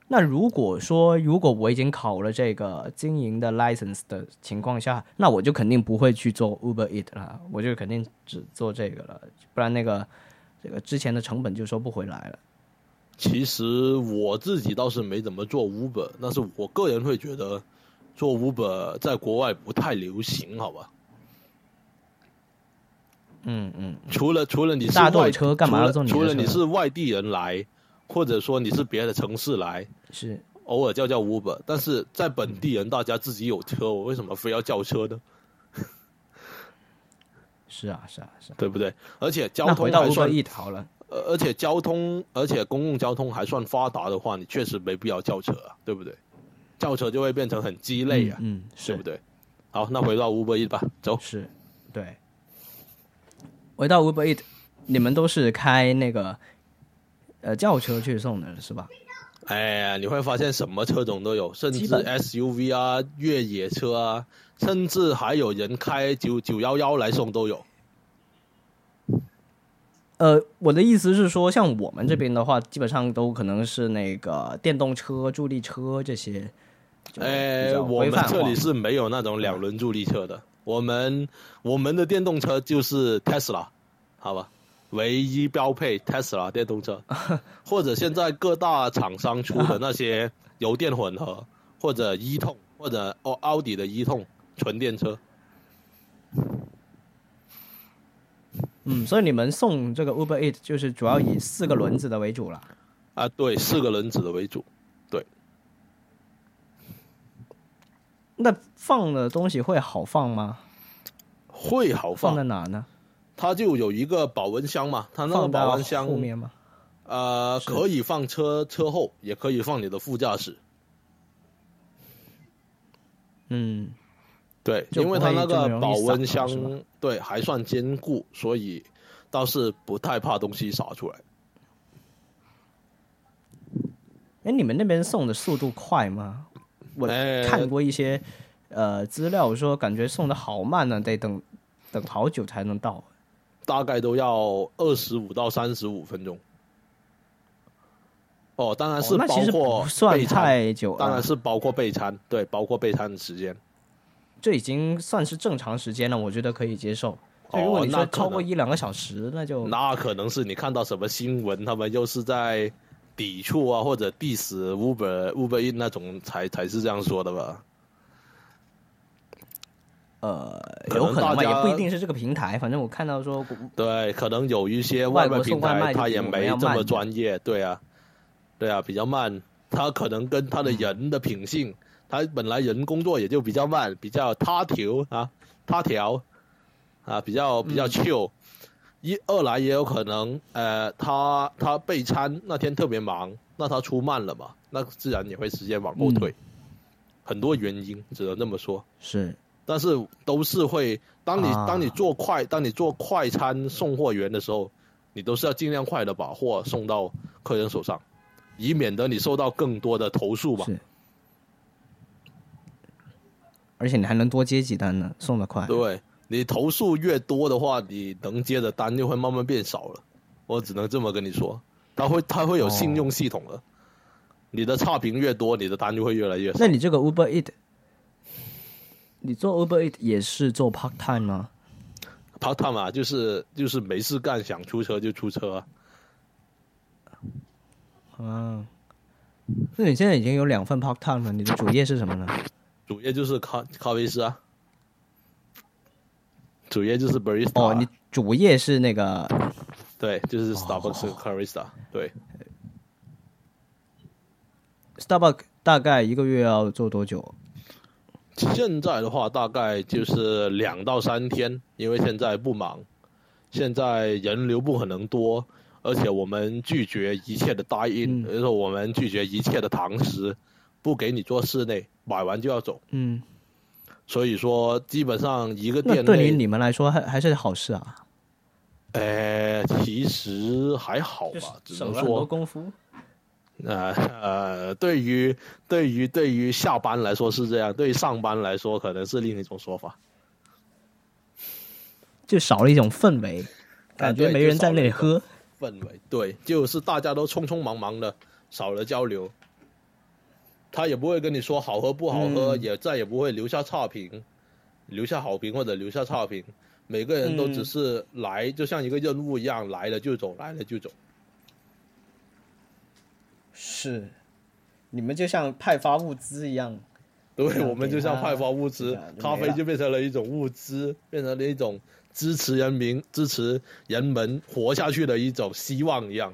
那如果说，如果我已经考了这个经营的 license 的情况下，那我就肯定不会去做 Uber Eat 了，我就肯定只做这个了，不然那个这个之前的成本就收不回来了。其实我自己倒是没怎么做 Uber，但是我个人会觉得做 Uber 在国外不太流行，好吧？嗯嗯，除了除了你是外车干嘛要除了除了你是外地人来，或者说你是别的城市来，是偶尔叫叫 Uber，但是在本地人大家自己有车，我为什么非要叫车呢？是啊是啊是啊。对不对？而且交通还 Uber 算，Eat 好了，呃而且交通，而且公共交通还算发达的话，你确实没必要叫车啊，对不对？叫车就会变成很鸡肋啊，嗯，嗯是对不对？好，那回到 Uber Eat 吧，走。是，对。回到 Uber Eat，你们都是开那个呃轿车去送的是吧？哎呀，你会发现什么车种都有，甚至 SUV 啊、越野车啊，甚至还有人开九九幺幺来送都有。呃，我的意思是说，像我们这边的话，基本上都可能是那个电动车、助力车这些。就比哎，较我们这里是没有那种两轮助力车的，我们我们的电动车就是 Tesla，好吧，唯一标配 Tesla 电动车，或者现在各大厂商出的那些油电混合，或者一通，或者奥奥迪的一通纯电车。嗯，所以你们送这个 Uber Eat 就是主要以四个轮子的为主了。啊，对，四个轮子的为主。对那放的东西会好放吗？会好放在，哪呢？它就有一个保温箱嘛，它那个保温箱后面吗？呃，可以放车车后，也可以放你的副驾驶。嗯，对，因为它那个保温箱对还算坚固，所以倒是不太怕东西洒出来。哎，你们那边送的速度快吗？我哎看过一些呃资料说，感觉送的好慢呢，得等等好久才能到。大概都要二十五到三十五分钟。哦，当然是包括不算太久了，当然是包括备餐，对，包括备餐的时间。这已经算是正常时间了，我觉得可以接受。就如果你说超过一两个小时，那就那可能是你看到什么新闻，他们又是在抵触啊，或者 diss Uber Uber In 那种才才是这样说的吧？呃有可能吧，也不一定是这个平台。反正我看到说，对，可能有一些外国平台他也没这么专业，对啊，对啊，比较慢。他可能跟他的嗯人的品性，它本来人工作也就比较慢，比较他条啊，他条啊，比较比较嗯 chill。一二来也有可能，呃，他他备餐那天特别忙，那他出慢了嘛，那自然也会时间往后退。嗯很多原因只能这么说。是但是都是会，当你、啊当你做快，当你做快餐送货员的时候，你都是要尽量快的把货送到客人手上，以免得你受到更多的投诉吧。是，而且你还能多接几单呢，送的快。对你投诉越多的话，你能接的单就会慢慢变少了。我只能这么跟你说，它会它会有信用系统了，你的差评越多，你的单就会越来越少那。你这个 Uber Eat，你做 Uber Eat 也是做 part time 吗？part time 啊，就是就是没事干，想出车就出车啊。啊，那你现在已经有两份 part time 了，你的主业是什么呢？主业就是咖咖啡师啊，主业就是 barista，、哦，你主业是那个对，就是 Starbucks barista，、对，Starbucks，大概一个月要做多久？现在的话大概就是两到三天，因为现在不忙，现在人流不可能多，而且我们拒绝一切的嗯。也就是说我们拒绝一切的堂食，不给你做室内，买完就要走，嗯，所以说基本上一个店内，对于你们来说还还是好事啊，呃，其实还好吧，只能省了很多说。功夫。呃呃，对于对于对于下班来说是这样，对于上班来说可能是另一种说法。就少了一种氛围，感觉没人在那里喝。氛围对，就是大家都匆匆忙忙的，少了交流。他也不会跟你说好喝不好喝，嗯也再也不会留下差评，留下好评或者留下差评。每个人都嗯只是来，就像一个任务一样，来了就走，来了就走。是，你们就像派发物资一样。对，我们就像派发物资咖啡就变成了一种物资，变成了一种支持人民、支持人们活下去的一种希望一样。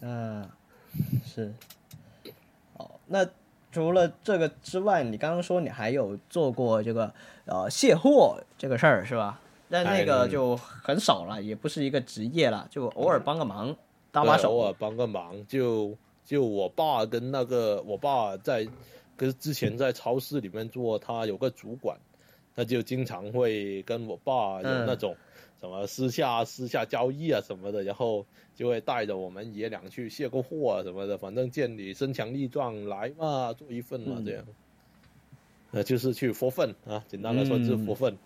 嗯，是。哦，那除了这个之外，你刚刚说你还有做过这个呃卸货这个事儿是吧？但那个哎就很少了，也不是一个职业了，就偶尔帮个忙，搭把手偶尔。帮个忙，就就我爸跟那个我爸在，跟之前在超市里面做，他有个主管，他就经常会跟我爸有嗯那种什么私下、私下交易啊什么的，然后就会带着我们爷俩去卸个货啊什么的，反正见你身强力壮，来嘛，做一份嘛，嗯这样。那就是去佛份啊，简单来说就是嗯佛份，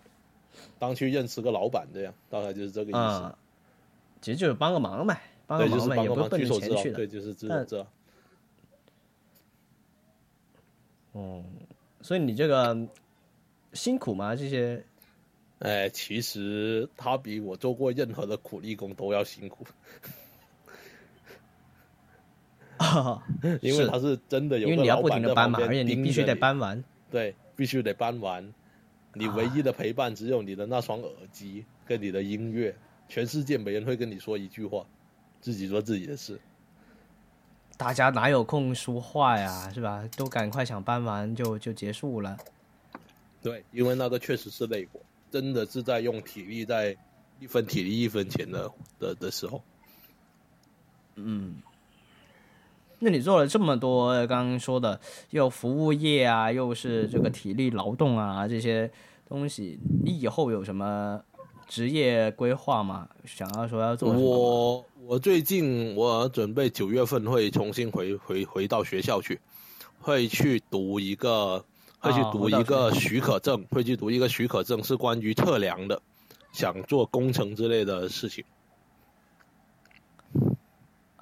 当去认识个老板这样，大概就是这个意思。啊、其实就是帮个忙呗，帮个忙呗，是帮个忙，也不是奔着钱去的。对，就是举手但之劳。嗯，所以你这个辛苦吗？这些哎，其实他比我做过任何的苦力工都要辛苦，因为他是真的有个因为你要不停的搬嘛，而且你必须得，搬完。对，必须得搬完。你唯一的陪伴只有你的那双耳机跟你的音乐，全世界没人会跟你说一句话，自己做自己的事。大家哪有空说话呀，是吧？都赶快想搬完就就结束了。对，因为那个确实是累活，真的是在用体力在一分体力一分钱的的的时候。嗯，那你做了这么多，刚刚说的又服务业啊，又是这个体力劳动啊这些东西，你以后有什么职业规划吗？想要说要做什么？我我最近我准备九月份会重新回回回到学校去，会去读一个会去读一个许可证，会去读一个许可证是关于测量的，想做工程之类的事情。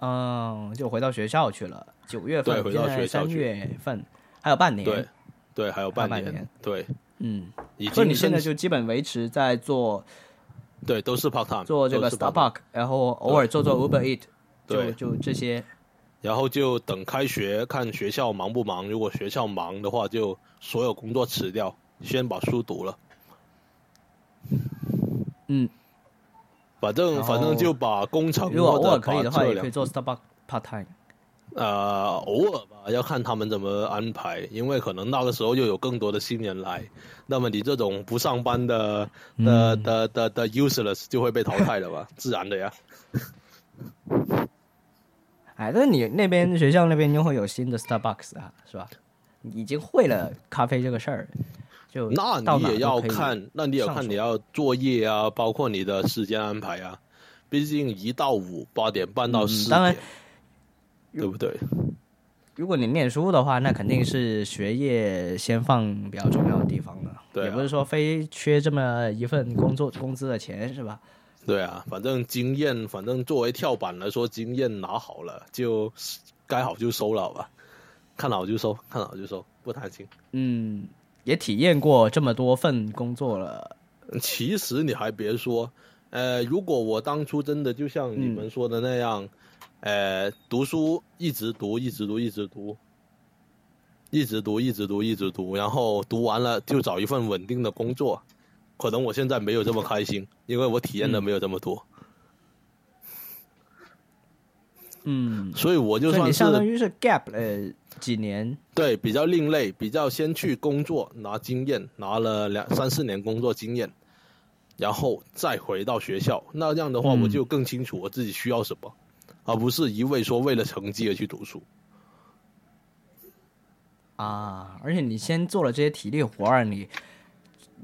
嗯，就回到学校去了。九月份，对回到学校去月份还有半年。对，对，还有半年，半年对，嗯，已所以你现在就基本维持在做对都是 part time 做这个 Starbucks，然后偶尔做做 Uber Eat，就对就这些。然后就等开学，看学校忙不忙。如果学校忙的话，就所有工作辞掉，先把书读了。嗯，反正反正就把工程如果可以的话，也可以做 Starbucks part time。呃，偶尔吧，要看他们怎么安排，因为可能那个时候又有更多的新人来，那么你这种不上班的的嗯的的的 useless 就会被淘汰了吧，自然的呀。哎，但是你那边学校那边就会有新的 Starbucks 啊，是吧？你已经会了咖啡这个事儿，就那你也要看，那你也看你要作业啊，包括你的时间安排啊。毕竟一到五八点半到嗯十当然点，对不对？如果你念书的话，那肯定是学业先放比较重要的地方了。对啊也不是说非缺这么一份工作工资的钱，是吧？对啊，反正经验，反正作为跳板来说，经验拿好了就该好就收了吧，看好就收，看好就收，不贪心。嗯，也体验过这么多份工作了。其实你还别说，呃，如果我当初真的就像你们说的那样，呃，读书一直读，一直读，一直读，一直读，一直读，一直读，然后读完了就找一份稳定的工作，可能我现在没有这么开心，因为我体验的没有这么多，嗯，所以我就算是相当于是 gap 了几年。对比较另类，比较先去工作拿经验，拿了两三四年工作经验，然后再回到学校。那这样的话，嗯我就更清楚我自己需要什么，而不是一味说为了成绩而去读书。啊，而且你先做了这些体力活儿，你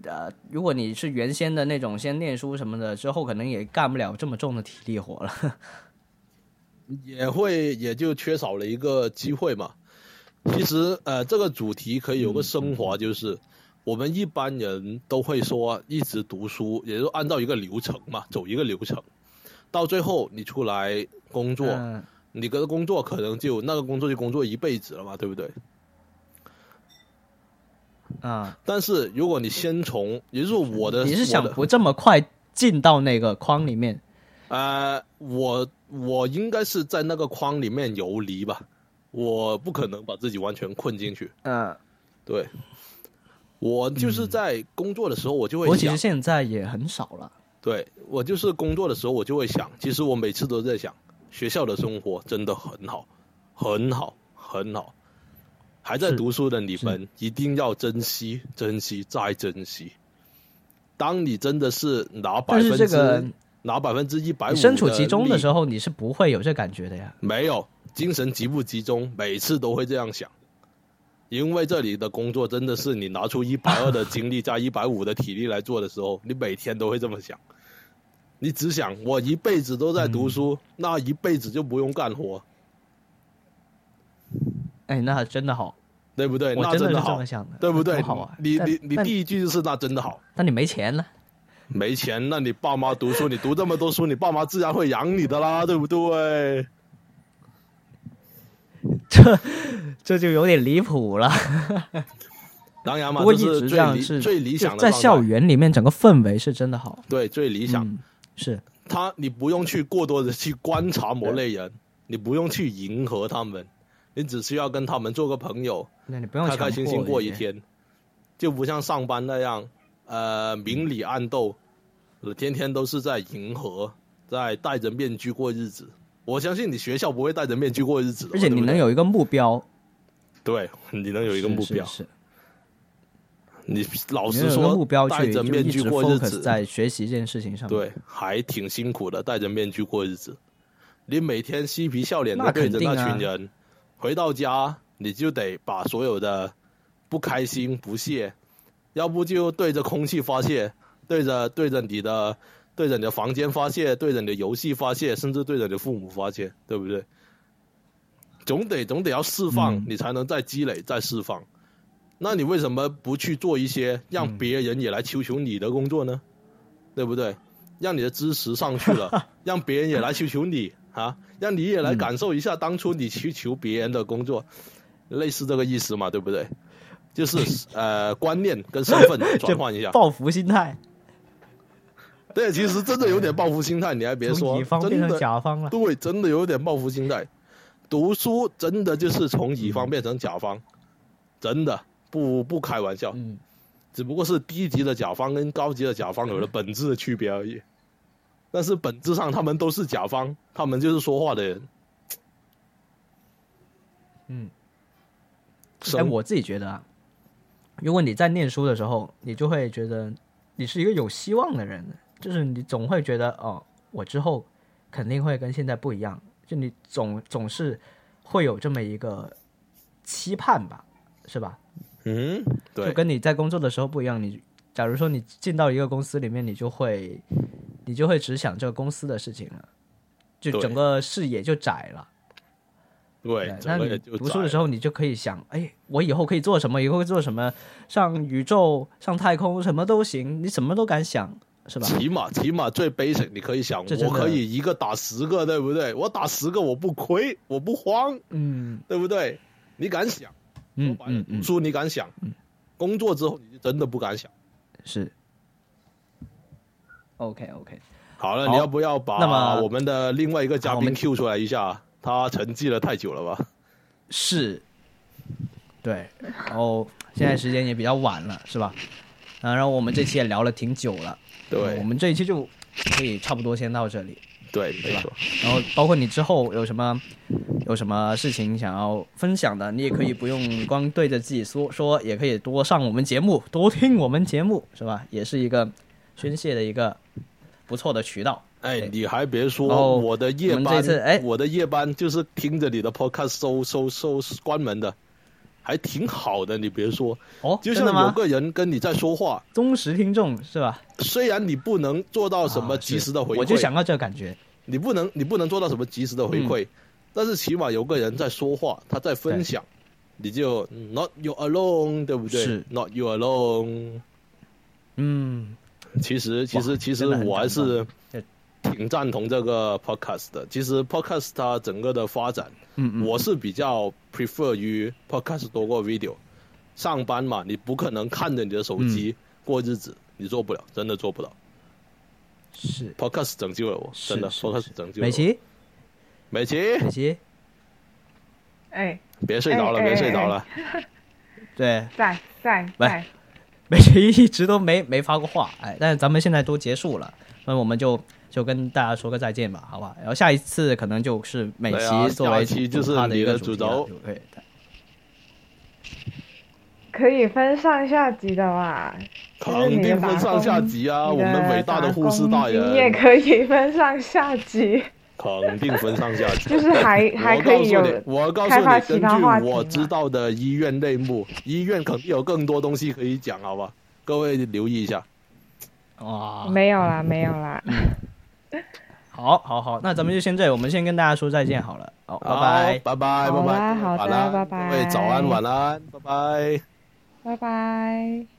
呃，如果你是原先的那种先念书什么的，之后可能也干不了这么重的体力活了。也会也就缺少了一个机会嘛。其实呃，这个主题可以有个升华，就是、我们一般人都会说一直读书，也就按照一个流程嘛，走一个流程，到最后你出来工作，嗯你跟工作可能就那个工作就工作一辈子了嘛，对不对？啊，但是如果你先从，也就是说我的，你是想不这么快进到那个框里面？呃，我我应该是在那个框里面游离吧，我不可能把自己完全困进去。嗯，对，我就是在工作的时候，我就会想我其实，现在也很少了。对我就是工作的时候，我就会想，其实我每次都在想，学校的生活真的很好，很好，很好。还在读书的你们一定要珍惜、珍惜再珍惜。当你真的是拿百分之、这个拿百分之一百五，身处其中的时候，候，你是不会有这感觉的呀。没有精神集不集中，每次都会这样想。因为这里的工作真的是你拿出一百二的精力 加一百五的体力来做的时候，你每天都会这么想。你只想我一辈子都在读书，那一辈子就不用干活，哎，那真的好，对不对？那真的好么，想的，对不对？好啊！你你你第一句就是那真的好。那你没钱了，没钱，那你爸妈读书，你读这么多书，你爸妈自然会养你的啦，对不对？这这就有点离谱了。当然嘛，不过一直这样是最理想的在校园里面，整个氛围是真的好。对最理想。嗯，是他你不用去过多的去观察某类人，你不用去迎合他们，你只需要跟他们做个朋友，那你不用开开心心。过一天，就不像上班那样，呃，明里暗斗，呃天天都是在迎合，在戴着面具过日子。我相信你学校不会戴着面具过日子的，而且你能有一个目标，对，你能有一个目标。是是是你老实说，目标去戴着面具过日子，在学习这件事情上。，对，还挺辛苦的，戴着面具过日子。你每天嬉皮笑脸的对着那群人，回到家你就得把所有的不开心、不屑，要不就对着空气发泄，对着对着你的对着你的房间发泄，对着你的游戏发泄，甚至对着你的父母发泄，对不对？总得总得要释放，嗯你才能再积累、再释放。那你为什么不去做一些让别人也来求求你的工作呢？对不对？让你的知识上去了，让别人也来求求你啊，让你也来感受一下当初你去求别人的工作，类似这个意思嘛，对不对？就是呃观念跟身份 转换一下。报复心态，对，其实真的有点报复心态，你还别说，乙方变成真的甲方了。对，真的有点报复心态。读书真的就是从乙方变成甲方，真的不不开玩笑。嗯，只不过是低级的甲方跟高级的甲方有了本质的区别而已。但是本质上他们都是甲方，他们就是说话的人。嗯，哎，生我自己觉得啊，如果你在念书的时候，你就会觉得你是一个有希望的人，就是你总会觉得哦，我之后肯定会跟现在不一样，就你总总是会有这么一个期盼吧，是吧？嗯，就对，跟你在工作的时候不一样。你假如说你进到一个公司里面，你就会你就会只想这个公司的事情了，就整个视野就窄了。对，那你读书的时候，你就可以想，哎，我以后可以做什么？以后会做什么？上宇宙、上太空，什么都行，你什么都敢想，是吧？起码起码最 basic，你可以想，我可以一个打十个，对不对？我打十个我不亏，我不慌，嗯对不对？你敢想？嗯嗯嗯，书你敢想，嗯工作之后你就真的不敢想。是。OK OK，好了，好你要不要把那么我们的另外一个嘉宾 Q 出来一下？他沉寂了太久了吧？是，对。然后现在时间也比较晚了，是吧？啊，然后我们这期也聊了挺久了，对我们这一期就可以差不多先到这里。对，没吧错。然后包括你之后有什么有什么事情想要分享的，你也可以不用光对着自己说说，也可以多上我们节目，多听我们节目，是吧？也是一个宣泄的一个不错的渠道。哎，你还别说，我的夜班，哎我的夜班就是听着你的 podcast 收收收关门的，还挺好的。你别说，哦，就像有？个人跟你在说话，忠实听众是吧？虽然你不能做到什么啊及时的回馈，我就想要这个感觉。你不能你不能做到什么及时的回馈，嗯但是起码有个人在说话，他在分享，你就 not you alone，对不对？是 not you alone。嗯，其实其实其实我还是挺赞同这个 podcast 的。其实 podcast 它整个的发展，嗯嗯，我是比较 prefer 于 podcast 多过 video。上班嘛，你不可能看着你的手机过日子，你做不了，真的做不到。是。podcast 拯救了我，真的 podcast 是。拯救了我。美琪，美琪，美琪，哎，别睡着了，哎别睡着了。对，在在喂。在，美琪一直都没没发过话，哎，但是咱们现在都结束了，那我们就就跟大家说个再见吧，好吧？然后下一次可能就是美琪作为下一期就是他的一你的主轴对可以分上下级的嘛？肯定分上下级啊！我们伟大的护士大人，你也，可以分上下级，肯定分上下级。就是还还可以有我告诉你，根据我知道的医院内幕，医院肯定有更多东西可以讲，好吧？各位留意一下。哇，没有啦，没有啦，好好好，那咱们就先这，我们先跟大家说再见好了，好，拜好拜。拜拜，好拜拜，好的拜拜各位早安，晚安，拜拜。拜拜。